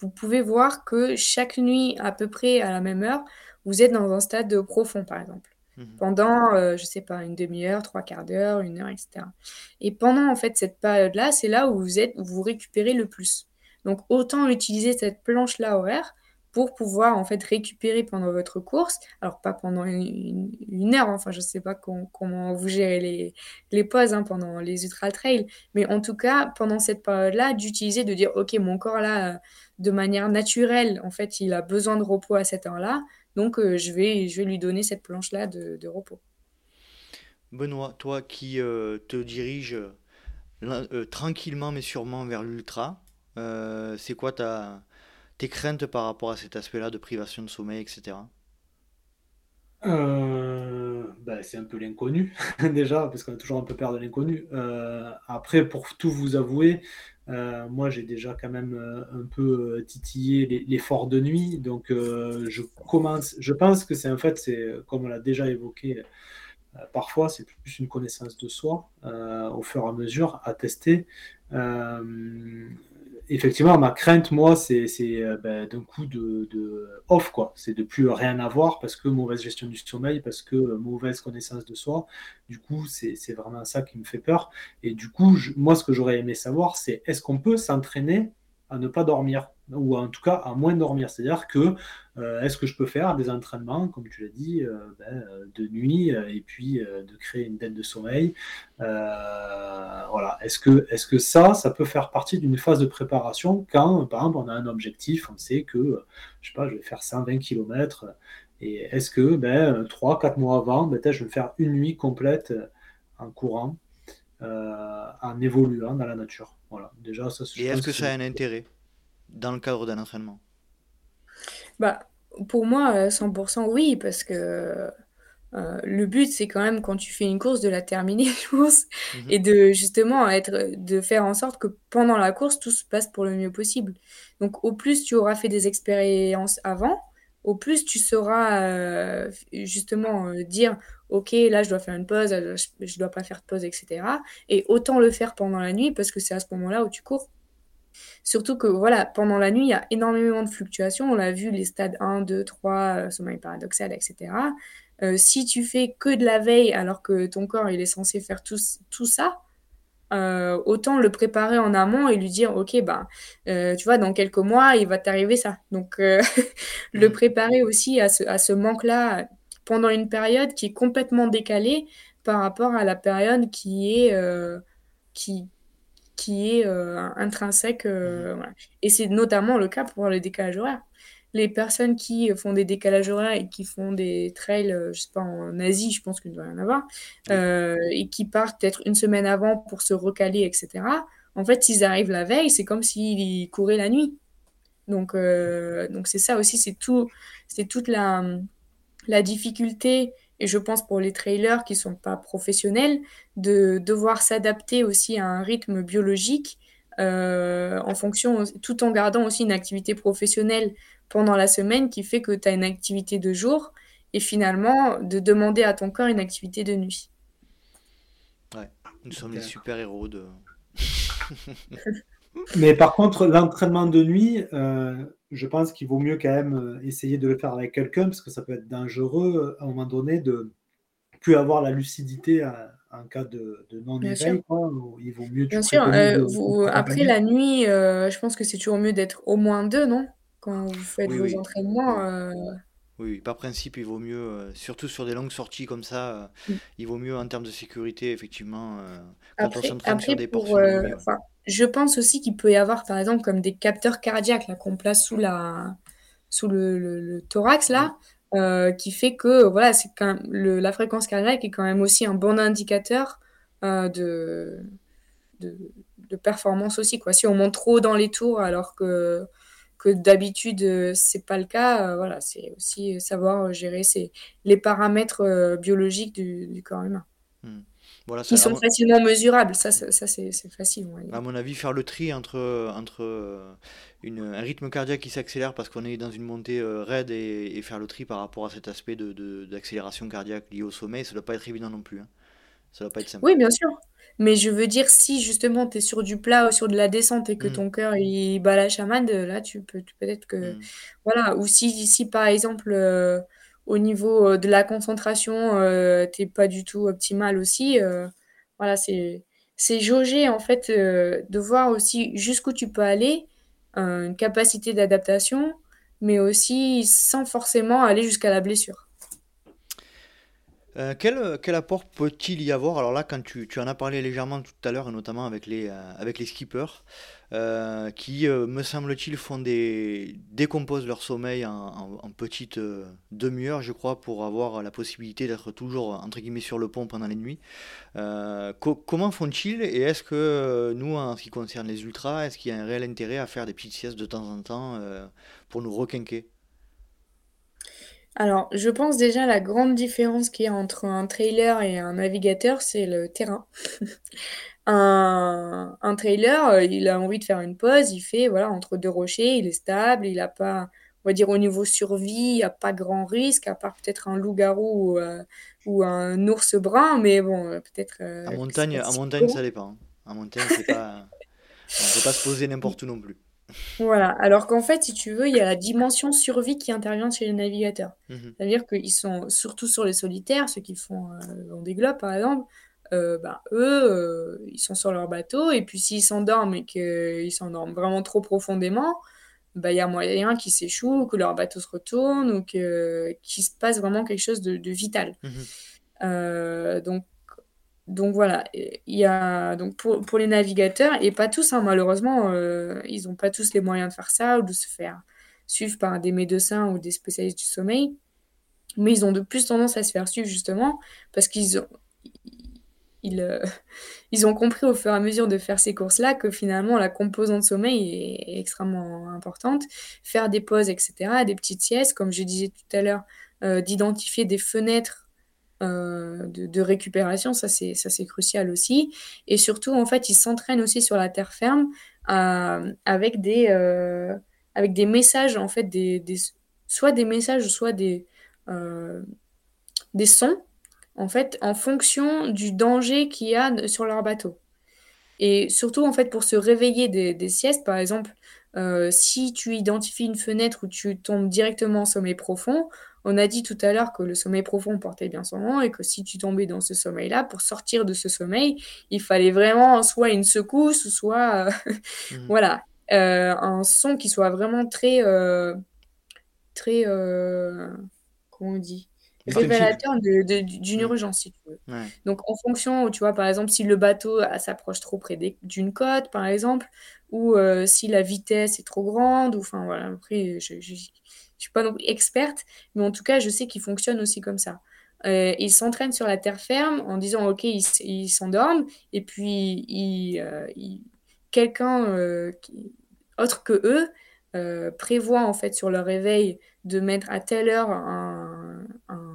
vous pouvez voir que chaque nuit, à peu près à la même heure, vous êtes dans un stade profond, par exemple, mhm. pendant, euh, je sais pas, une demi-heure, trois quarts d'heure, une heure, etc. Et pendant, en fait, cette période-là, c'est là où vous êtes, où vous récupérez le plus. Donc, autant utiliser cette planche-là horaire pour pouvoir, en fait, récupérer pendant votre course. Alors, pas pendant une, heure, enfin, je sais pas comment vous gérez les, les pauses hein, pendant les ultra-trails, mais en tout cas, pendant cette période-là, d'utiliser, de dire, OK, mon corps, là, de manière naturelle, en fait, il a besoin de repos à cette heure-là. Donc, euh, je, vais, je vais lui donner cette planche-là de, repos. Benoît, toi qui euh, te diriges euh, tranquillement mais sûrement vers l'ultra, c'est quoi ta, tes craintes par rapport à cet aspect-là de privation de sommeil, etc. Ben, c'est un peu l'inconnu déjà, parce qu'on a toujours un peu peur de l'inconnu. après, pour tout vous avouer, euh, moi, j'ai déjà quand même euh, un peu euh, titillé l'effort de nuit, donc je commence. Je pense que c'est en fait, c'est comme on l'a déjà évoqué, parfois c'est plus une connaissance de soi au fur et à mesure à tester effectivement, ma crainte, moi, c'est euh, ben, d'un coup de, off, quoi. C'est de plus rien avoir parce que mauvaise gestion du sommeil, parce que euh, mauvaise connaissance de soi. Du coup, c'est vraiment ça qui me fait peur. Et du coup, moi, ce que j'aurais aimé savoir, c'est est-ce qu'on peut s'entraîner à ne pas dormir? Ou en tout cas à moins dormir. C'est-à-dire que euh, est-ce que je peux faire des entraînements, comme tu l'as dit, euh, ben, euh, de nuit et puis de créer une dette de sommeil Voilà. Est-ce que, est que ça, ça peut faire partie d'une phase de préparation quand, par exemple, on a un objectif, on sait que, je sais pas, je vais faire 120 km et est-ce que ben, 3-4 mois avant, ben, je vais faire une nuit complète en courant, en évoluant dans la nature Voilà. Déjà, ça, et est-ce que ça a un intérêt? Dans le cadre d'un entraînement? Bah, pour moi, 100% euh, oui, parce que euh, le but, c'est quand même quand tu fais une course de la terminer, je pense, mmh et de justement être, de faire en sorte que pendant la course, tout se passe pour le mieux possible. Donc, au plus tu auras fait des expériences avant, au plus tu sauras euh, justement dire, ok, là je dois faire une pause, je ne dois pas faire de pause, etc. Et autant le faire pendant la nuit parce que c'est à ce moment-là où tu cours. Surtout que voilà, pendant la nuit, il y a énormément de fluctuations. On l'a vu, les stades 1, 2, 3, sommeil paradoxal, etc. Euh, si tu fais que de la veille alors que ton corps il est censé faire tout, tout ça, euh, autant le préparer en amont et lui dire ok ben tu vois dans quelques mois il va t'arriver ça donc le mm. préparer aussi à ce, à ce manque là pendant une période qui est complètement décalée par rapport à la période qui est qui, qui est intrinsèque. Mmh. Et c'est notamment le cas pour les décalages horaires les personnes qui font des décalages horaires et qui font des trails, je sais pas, en Asie, je pense qu'il doit y en avoir, et qui partent peut-être une semaine avant pour se recaler, etc. En fait, s'ils arrivent la veille, c'est comme s'ils couraient la nuit. Donc, donc c'est ça aussi, c'est tout, c'est toute la, la difficulté, et je pense pour les trailers qui sont pas professionnels, de devoir s'adapter aussi à un rythme biologique en fonction, tout en gardant aussi une activité professionnelle pendant la semaine qui fait que tu as une activité de jour et finalement de demander à ton corps une activité de nuit. Ouais, nous sommes les super-héros de. Mais par contre, l'entraînement de nuit, euh, je pense qu'il vaut mieux quand même euh, essayer de le faire avec quelqu'un parce que ça peut être dangereux euh, à un moment donné de plus avoir la lucidité en cas de, non-éveil. Il vaut mieux. Bien sûr. après la nuit, je pense que c'est toujours mieux d'être au moins deux, non? Quand vous faites vos entraînements. Euh, oui, par principe, il vaut mieux, euh, surtout sur des longues sorties comme ça, euh, mm. il vaut mieux en termes de sécurité, effectivement, quand on s'entraîne sur des portions je pense aussi qu'il peut y avoir, par exemple, comme des capteurs cardiaques là qu'on place sous la, sous le, thorax là, mm. qui fait que voilà, c'est quand le, la fréquence cardiaque est quand même aussi un bon indicateur de, de, de performance aussi quoi. Si on monte trop dans les tours alors que que d'habitude euh, c'est pas le cas. Euh, voilà, c'est aussi savoir gérer les paramètres euh, biologiques du, corps humain. Hmm. Voilà, qui sont facilement mesurables, ça, ça, c'est facile. À mon avis, faire le tri entre, entre une, un rythme cardiaque qui s'accélère parce qu'on est dans une montée raide et, faire le tri par rapport à cet aspect d'accélération de, cardiaque lié au sommeil, ça doit pas être évident non plus. Hein. Ça doit pas être simple. Oui, bien sûr. Mais je veux dire, si justement tu es sur du plat ou sur de la descente et que mmh. ton cœur il bat la chamade, là tu peux peut-être que mmh. voilà ou si si par exemple euh, au niveau euh, de la concentration euh, t'es pas du tout optimal aussi voilà c'est c'est jauger en fait de voir aussi jusqu'où tu peux aller une capacité d'adaptation mais aussi sans forcément aller jusqu'à la blessure. Euh, quel, quel, apport peut-il y avoir? Alors là, quand tu, tu, en as parlé légèrement tout à l'heure, et notamment avec les, euh, avec les skippers, euh, qui, me semble-t-il, font des, décomposent leur sommeil en, en, petites demi-heures, je crois, pour avoir la possibilité d'être toujours, entre guillemets, sur le pont pendant les nuits. comment font-ils Et est-ce que nous, en ce qui concerne les ultras, est-ce qu'il y a un réel intérêt à faire des petites siestes de temps en temps pour nous requinquer? Alors, je pense déjà la grande différence qu'il y a entre un trailer et un navigateur, c'est le terrain. Un, un trailer, euh, il a envie de faire une pause, il fait voilà entre deux rochers, il est stable, il n'a pas, on va dire au niveau survie, il n'y a pas grand risque, à part peut-être un loup-garou ou, euh, un ours brun, mais bon, euh, peut-être. En montagne, en montagne, ça dépend. En montagne, c'est pas, on ne peut pas se poser n'importe où non plus. Voilà, alors qu'en fait, si tu veux, il y a la dimension survie qui intervient chez les navigateurs. Mmh C'est-à-dire qu'ils sont, surtout sur les solitaires, ceux qui font euh, des globes par exemple, euh, bah, eux, euh, ils sont sur leur bateau, et puis s'ils s'endorment et qu'ils s'endorment vraiment trop profondément, bah, il y a moyen qu'ils s'échouent, que leur bateau se retourne, ou qu'il se passe vraiment quelque chose de, vital. Mmh donc donc voilà, il y a donc pour, pour les navigateurs, et pas tous, hein, malheureusement, euh, ils n'ont pas tous les moyens de faire ça ou de se faire suivre par des médecins ou des spécialistes du sommeil, mais ils ont de plus tendance à se faire suivre justement parce qu'ils ont, ils, euh, ils ont compris au fur et à mesure de faire ces courses-là que finalement la composante sommeil est, extrêmement importante. Faire des pauses, etc., des petites siestes, comme je disais tout à l'heure, euh, d'identifier des fenêtres euh, de, récupération, ça c'est ça c'est crucial aussi. Et surtout, en fait, ils s'entraînent aussi sur la terre ferme avec des avec des messages en fait, des, soit des messages, soit des des sons en fait en fonction du danger qu'il y a sur leur bateau. Et surtout en fait pour se réveiller des, des siestes, par exemple, si tu identifies une fenêtre où tu tombes directement en sommeil profond, on a dit tout à l'heure que le sommeil profond portait bien son nom et que si tu tombais dans ce sommeil-là, pour sortir de ce sommeil, il fallait vraiment soit une secousse, soit euh, mmh. voilà, euh, un son qui soit vraiment très, euh, très, comment on dit? Révélateur d'une urgence, si tu veux. Donc, en fonction, tu vois, par exemple, si le bateau s'approche trop près d'une côte, par exemple, ou si la vitesse est trop grande, ou enfin, voilà, après, je ne suis pas non plus experte, mais en tout cas, je sais qu'il fonctionne aussi comme ça. Euh, ils s'entraînent sur la terre ferme en disant ok ils s'endorment et puis il, quelqu'un autre que eux prévoit en fait sur leur réveil de mettre à telle heure un, un,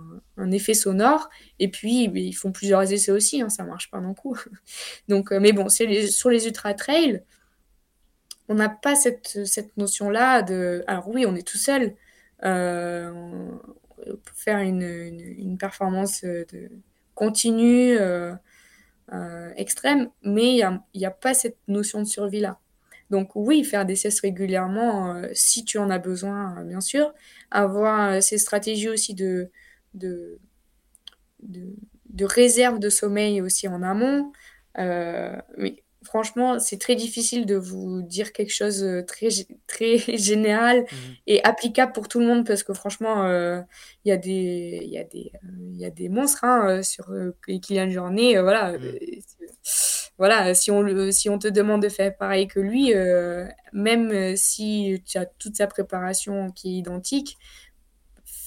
effet sonore. Et puis, ils font plusieurs essais aussi, hein, ça marche pas d'un coup. Donc, euh, mais bon, c'est sur les ultra trails, on n'a pas cette, notion-là de. Alors oui, on est tout seul. Euh, faire une, une, performance de, continue, euh, extrême, mais il n'y a, pas cette notion de survie-là. Donc oui, faire des cesses régulièrement euh, si tu en as besoin, euh, bien sûr. Avoir euh, ces stratégies aussi de, de, de, réserve de sommeil aussi en amont. mais franchement, c'est très difficile de vous dire quelque chose très, très général mmh. et applicable pour tout le monde parce que franchement, il y, a des, y, a des, y a des monstres hein, sur Kylian Journée. voilà. Mmh voilà, si on, si on te demande de faire pareil que lui, euh, même euh, si tu as toute sa préparation qui est identique,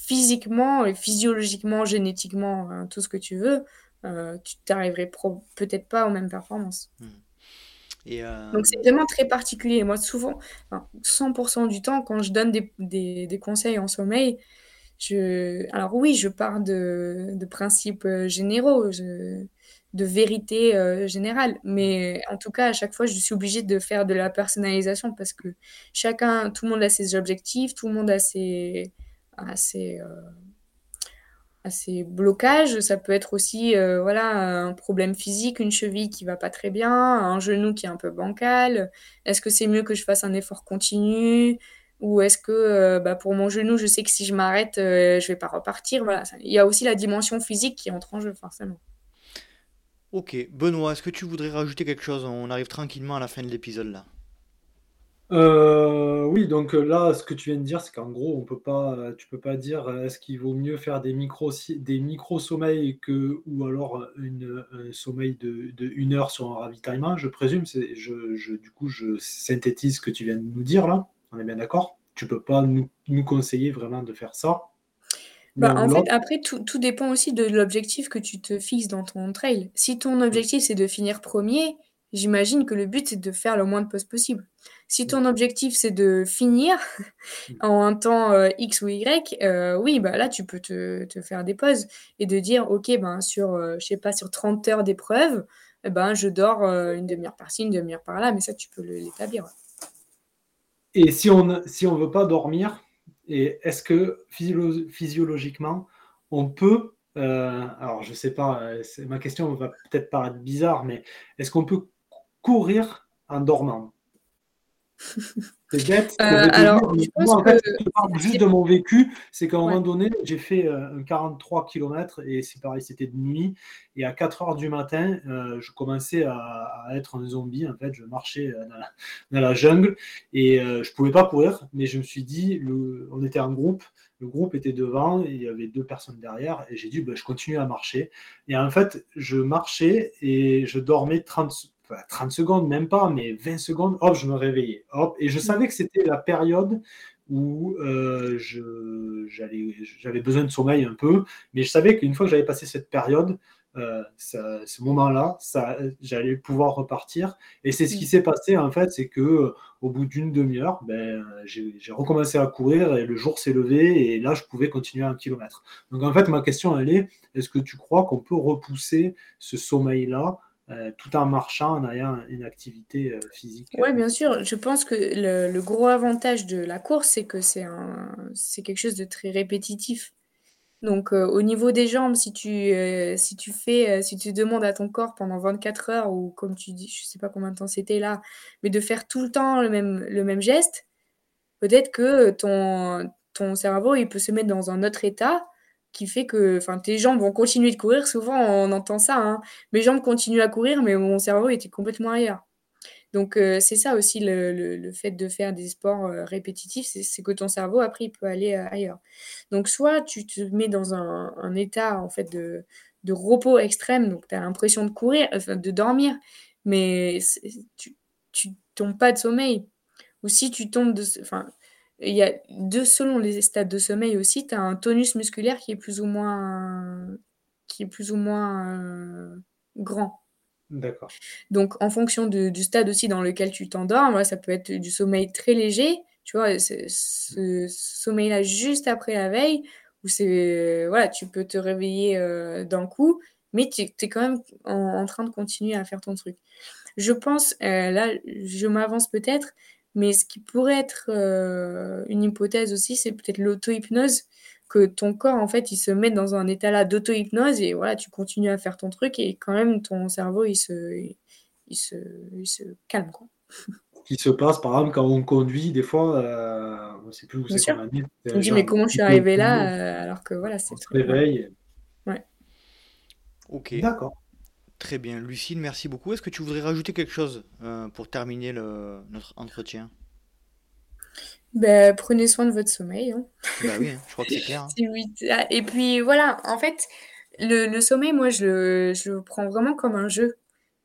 physiquement, physiologiquement, génétiquement, hein, tout ce que tu veux, euh, tu t'arriverais peut-être pas aux mêmes performances. Hmm. Et Donc c'est vraiment très particulier. Moi, souvent, 100% du temps, quand je donne des, des, des, conseils en sommeil, je... alors oui, je pars de, de principes généraux. Je de vérité euh, générale. Mais en tout cas, à chaque fois, je suis obligée de faire de la personnalisation parce que chacun, tout le monde a ses objectifs, tout le monde a ses, a ses, euh, blocages. Ça peut être aussi euh, voilà, un problème physique, une cheville qui va pas très bien, un genou qui est un peu bancal. Est-ce que c'est mieux que je fasse un effort continu? Ou est-ce que bah, pour mon genou, je sais que si je m'arrête, je vais pas repartir? Voilà. Il y a aussi la dimension physique qui entre en jeu, forcément. Ok, Benoît, est-ce que tu voudrais rajouter quelque chose? On arrive tranquillement à la fin de l'épisode là. Euh, oui, donc euh, là, ce que tu viens de dire, c'est qu'en gros, on peut pas, tu peux pas dire euh, est-ce qu'il vaut mieux faire des micro des micro sommeils que ou alors une, un sommeil de, de, une heure sur un ravitaillement. Je présume, c'est, je, je, du coup, je synthétise ce que tu viens de nous dire là. On est bien d'accord? Tu peux pas nous, nous conseiller vraiment de faire ça. Bah, en fait, après, tout, tout dépend aussi de l'objectif que tu te fixes dans ton trail. Si ton objectif, c'est de finir premier, j'imagine que le but, c'est de faire le moins de postes possible. Si ton objectif, c'est de finir en un temps euh, X ou Y, euh, oui, bah là, tu peux te, te, faire des pauses et de dire, OK, ben, sur, euh, je sais pas, sur 30 heures d'épreuve, eh ben, je dors une demi-heure par-ci, une demi-heure par-là, mais ça, tu peux l'établir. Et si on ne si on veut pas dormir, et est-ce que physiologiquement, on peut, alors je ne sais pas, ma question va peut-être paraître bizarre, mais est-ce qu'on peut courir en dormant? C'est bête. Euh, alors, moi, en fait, je parle juste de mon vécu. C'est qu'à un moment donné, j'ai fait un 43 km et c'est pareil, c'était de nuit. Et à 4 heures du matin, je commençais à, être un zombie. En fait, je marchais dans la, jungle et je ne pouvais pas courir. Mais je me suis dit, le, on était en groupe. Le groupe était devant et il y avait deux personnes derrière. Et j'ai dit, ben, je continue à marcher. Et en fait, je marchais et je dormais 30, 30 secondes, même pas, mais 20 secondes, hop, je me réveillais. Hop, et je savais que c'était la période où euh, j'avais besoin de sommeil un peu, mais je savais qu'une fois que j'avais passé cette période, euh, ce moment-là, j'allais pouvoir repartir. Et c'est ce qui s'est passé en fait, c'est que au bout d'une demi-heure, ben, j'ai recommencé à courir et le jour s'est levé et là je pouvais continuer un kilomètre. Donc en fait, ma question elle est est-ce que tu crois qu'on peut repousser ce sommeil-là euh, tout en marchant, en ayant une activité euh, physique. Oui, bien sûr. Je pense que le, gros avantage de la course, c'est que c'est c'est quelque chose de très répétitif. Donc, euh, au niveau des jambes, si tu, si tu fais, si tu demandes à ton corps pendant 24 heures, ou comme tu dis, je ne sais pas combien de temps c'était là, mais de faire tout le temps le même, le même geste, peut-être que ton, ton cerveau, il peut se mettre dans un autre état qui fait que enfin, tes jambes vont continuer de courir. Souvent, on entend ça. Hein. Mes jambes continuent à courir, mais mon cerveau était complètement ailleurs. Donc c'est ça aussi le, fait de faire des sports répétitifs, c'est que ton cerveau après il peut aller ailleurs. Donc soit tu te mets dans un, état en fait de, repos extrême, donc tu as l'impression de courir, de dormir, mais tu, tu tombes pas de sommeil. Ou si tu tombes de... Enfin, il y a deux, selon les stades de sommeil aussi, tu as un tonus musculaire qui est plus ou moins, qui est plus ou moins euh, grand. D'accord. Donc, en fonction du stade aussi dans lequel tu t'endors, ça peut être du sommeil très léger, tu vois, ce sommeil-là juste après la veille, où c'est, voilà, tu peux te réveiller euh, d'un coup, mais tu es quand même en, train de continuer à faire ton truc. Je pense, euh, là, je m'avance peut-être, mais ce qui pourrait être euh, une hypothèse aussi, c'est peut-être l'auto-hypnose, que ton corps, en fait, il se met dans un état là d'auto-hypnose et voilà, tu continues à faire ton truc et quand même ton cerveau, il se, il se, il se calme. Quoi. Qui se passe, par exemple, quand on conduit, des fois, euh, on ne sait plus où c'est qu'on a mis. On dit, mais comment je suis arrivé là euh, alors que voilà, c'est. On se réveille. Ouais. Ok. D'accord. Très bien. Lucille, merci beaucoup. Est-ce que tu voudrais rajouter quelque chose euh, pour terminer le, notre entretien? Ben, Prenez soin de votre sommeil. Hein. Bah oui, hein, je crois que c'est clair. Hein. Ah, et puis voilà, en fait, le, le sommeil, moi, je, je, le prends vraiment comme un jeu.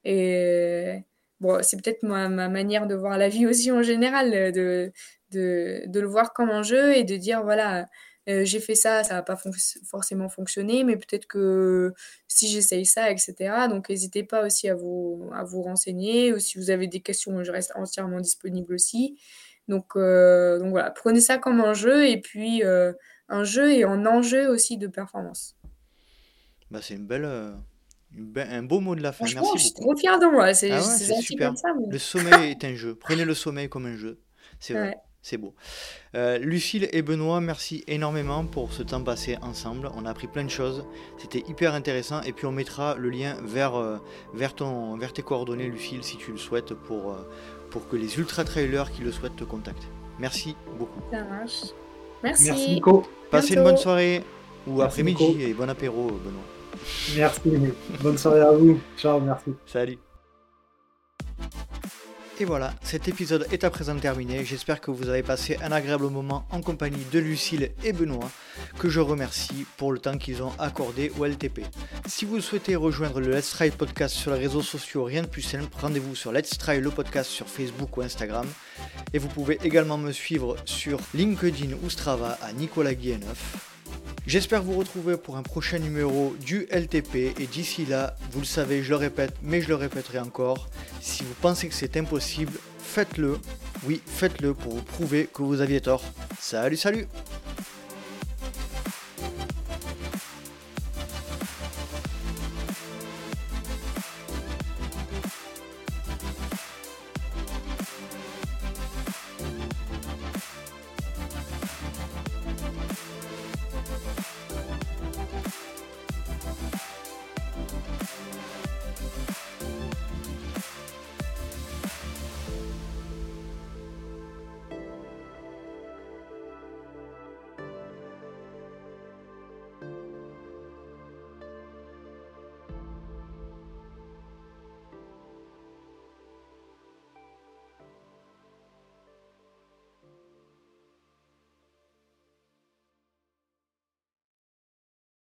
Et bon, c'est peut-être ma, ma, manière de voir la vie aussi en général, de, de, de le voir comme un jeu et de dire, voilà, euh, j'ai fait ça, ça n'a pas forcément fonctionné, mais peut-être que si j'essaye ça, etc. Donc n'hésitez pas aussi à vous, à vous renseigner, ou si vous avez des questions, je reste entièrement disponible aussi. Donc, euh, donc voilà, prenez ça comme un jeu, et puis euh, un jeu et un enjeu aussi de performance. Bah, c'est une belle, un beau mot de la fin. Merci je suis trop fière de moi. C'est ah super. Le sommeil est un jeu. Prenez le sommeil comme un jeu. C'est vrai. C'est beau. Euh, Lucille et Benoît, merci énormément pour ce temps passé ensemble. On a appris plein de choses. C'était hyper intéressant. Et puis on mettra le lien vers, euh, vers, ton, vers tes coordonnées, Lucille, si tu le souhaites, pour, euh, pour que les ultra-trailers qui le souhaitent te contactent. Merci beaucoup. Ça marche. Merci. Merci Nico. Passez une bonne soirée ou après-midi et bon apéro, Benoît. Merci. bonne soirée à vous. Ciao, merci. Salut. Et voilà, cet épisode est à présent terminé. J'espère que vous avez passé un agréable moment en compagnie de Lucille et Benoît, que je remercie pour le temps qu'ils ont accordé au LTP. Si vous souhaitez rejoindre le Let's Try podcast sur les réseaux sociaux, rien de plus simple, rendez-vous sur Let's Try le podcast sur Facebook ou Instagram. Et vous pouvez également me suivre sur LinkedIn ou Strava à Nicolas Guilleneuf. J'espère vous retrouver pour un prochain numéro du LTP et d'ici là, vous le savez, je le répète, mais je le répéterai encore, si vous pensez que c'est impossible, faites-le. Oui, faites-le pour vous prouver que vous aviez tort. Salut, salut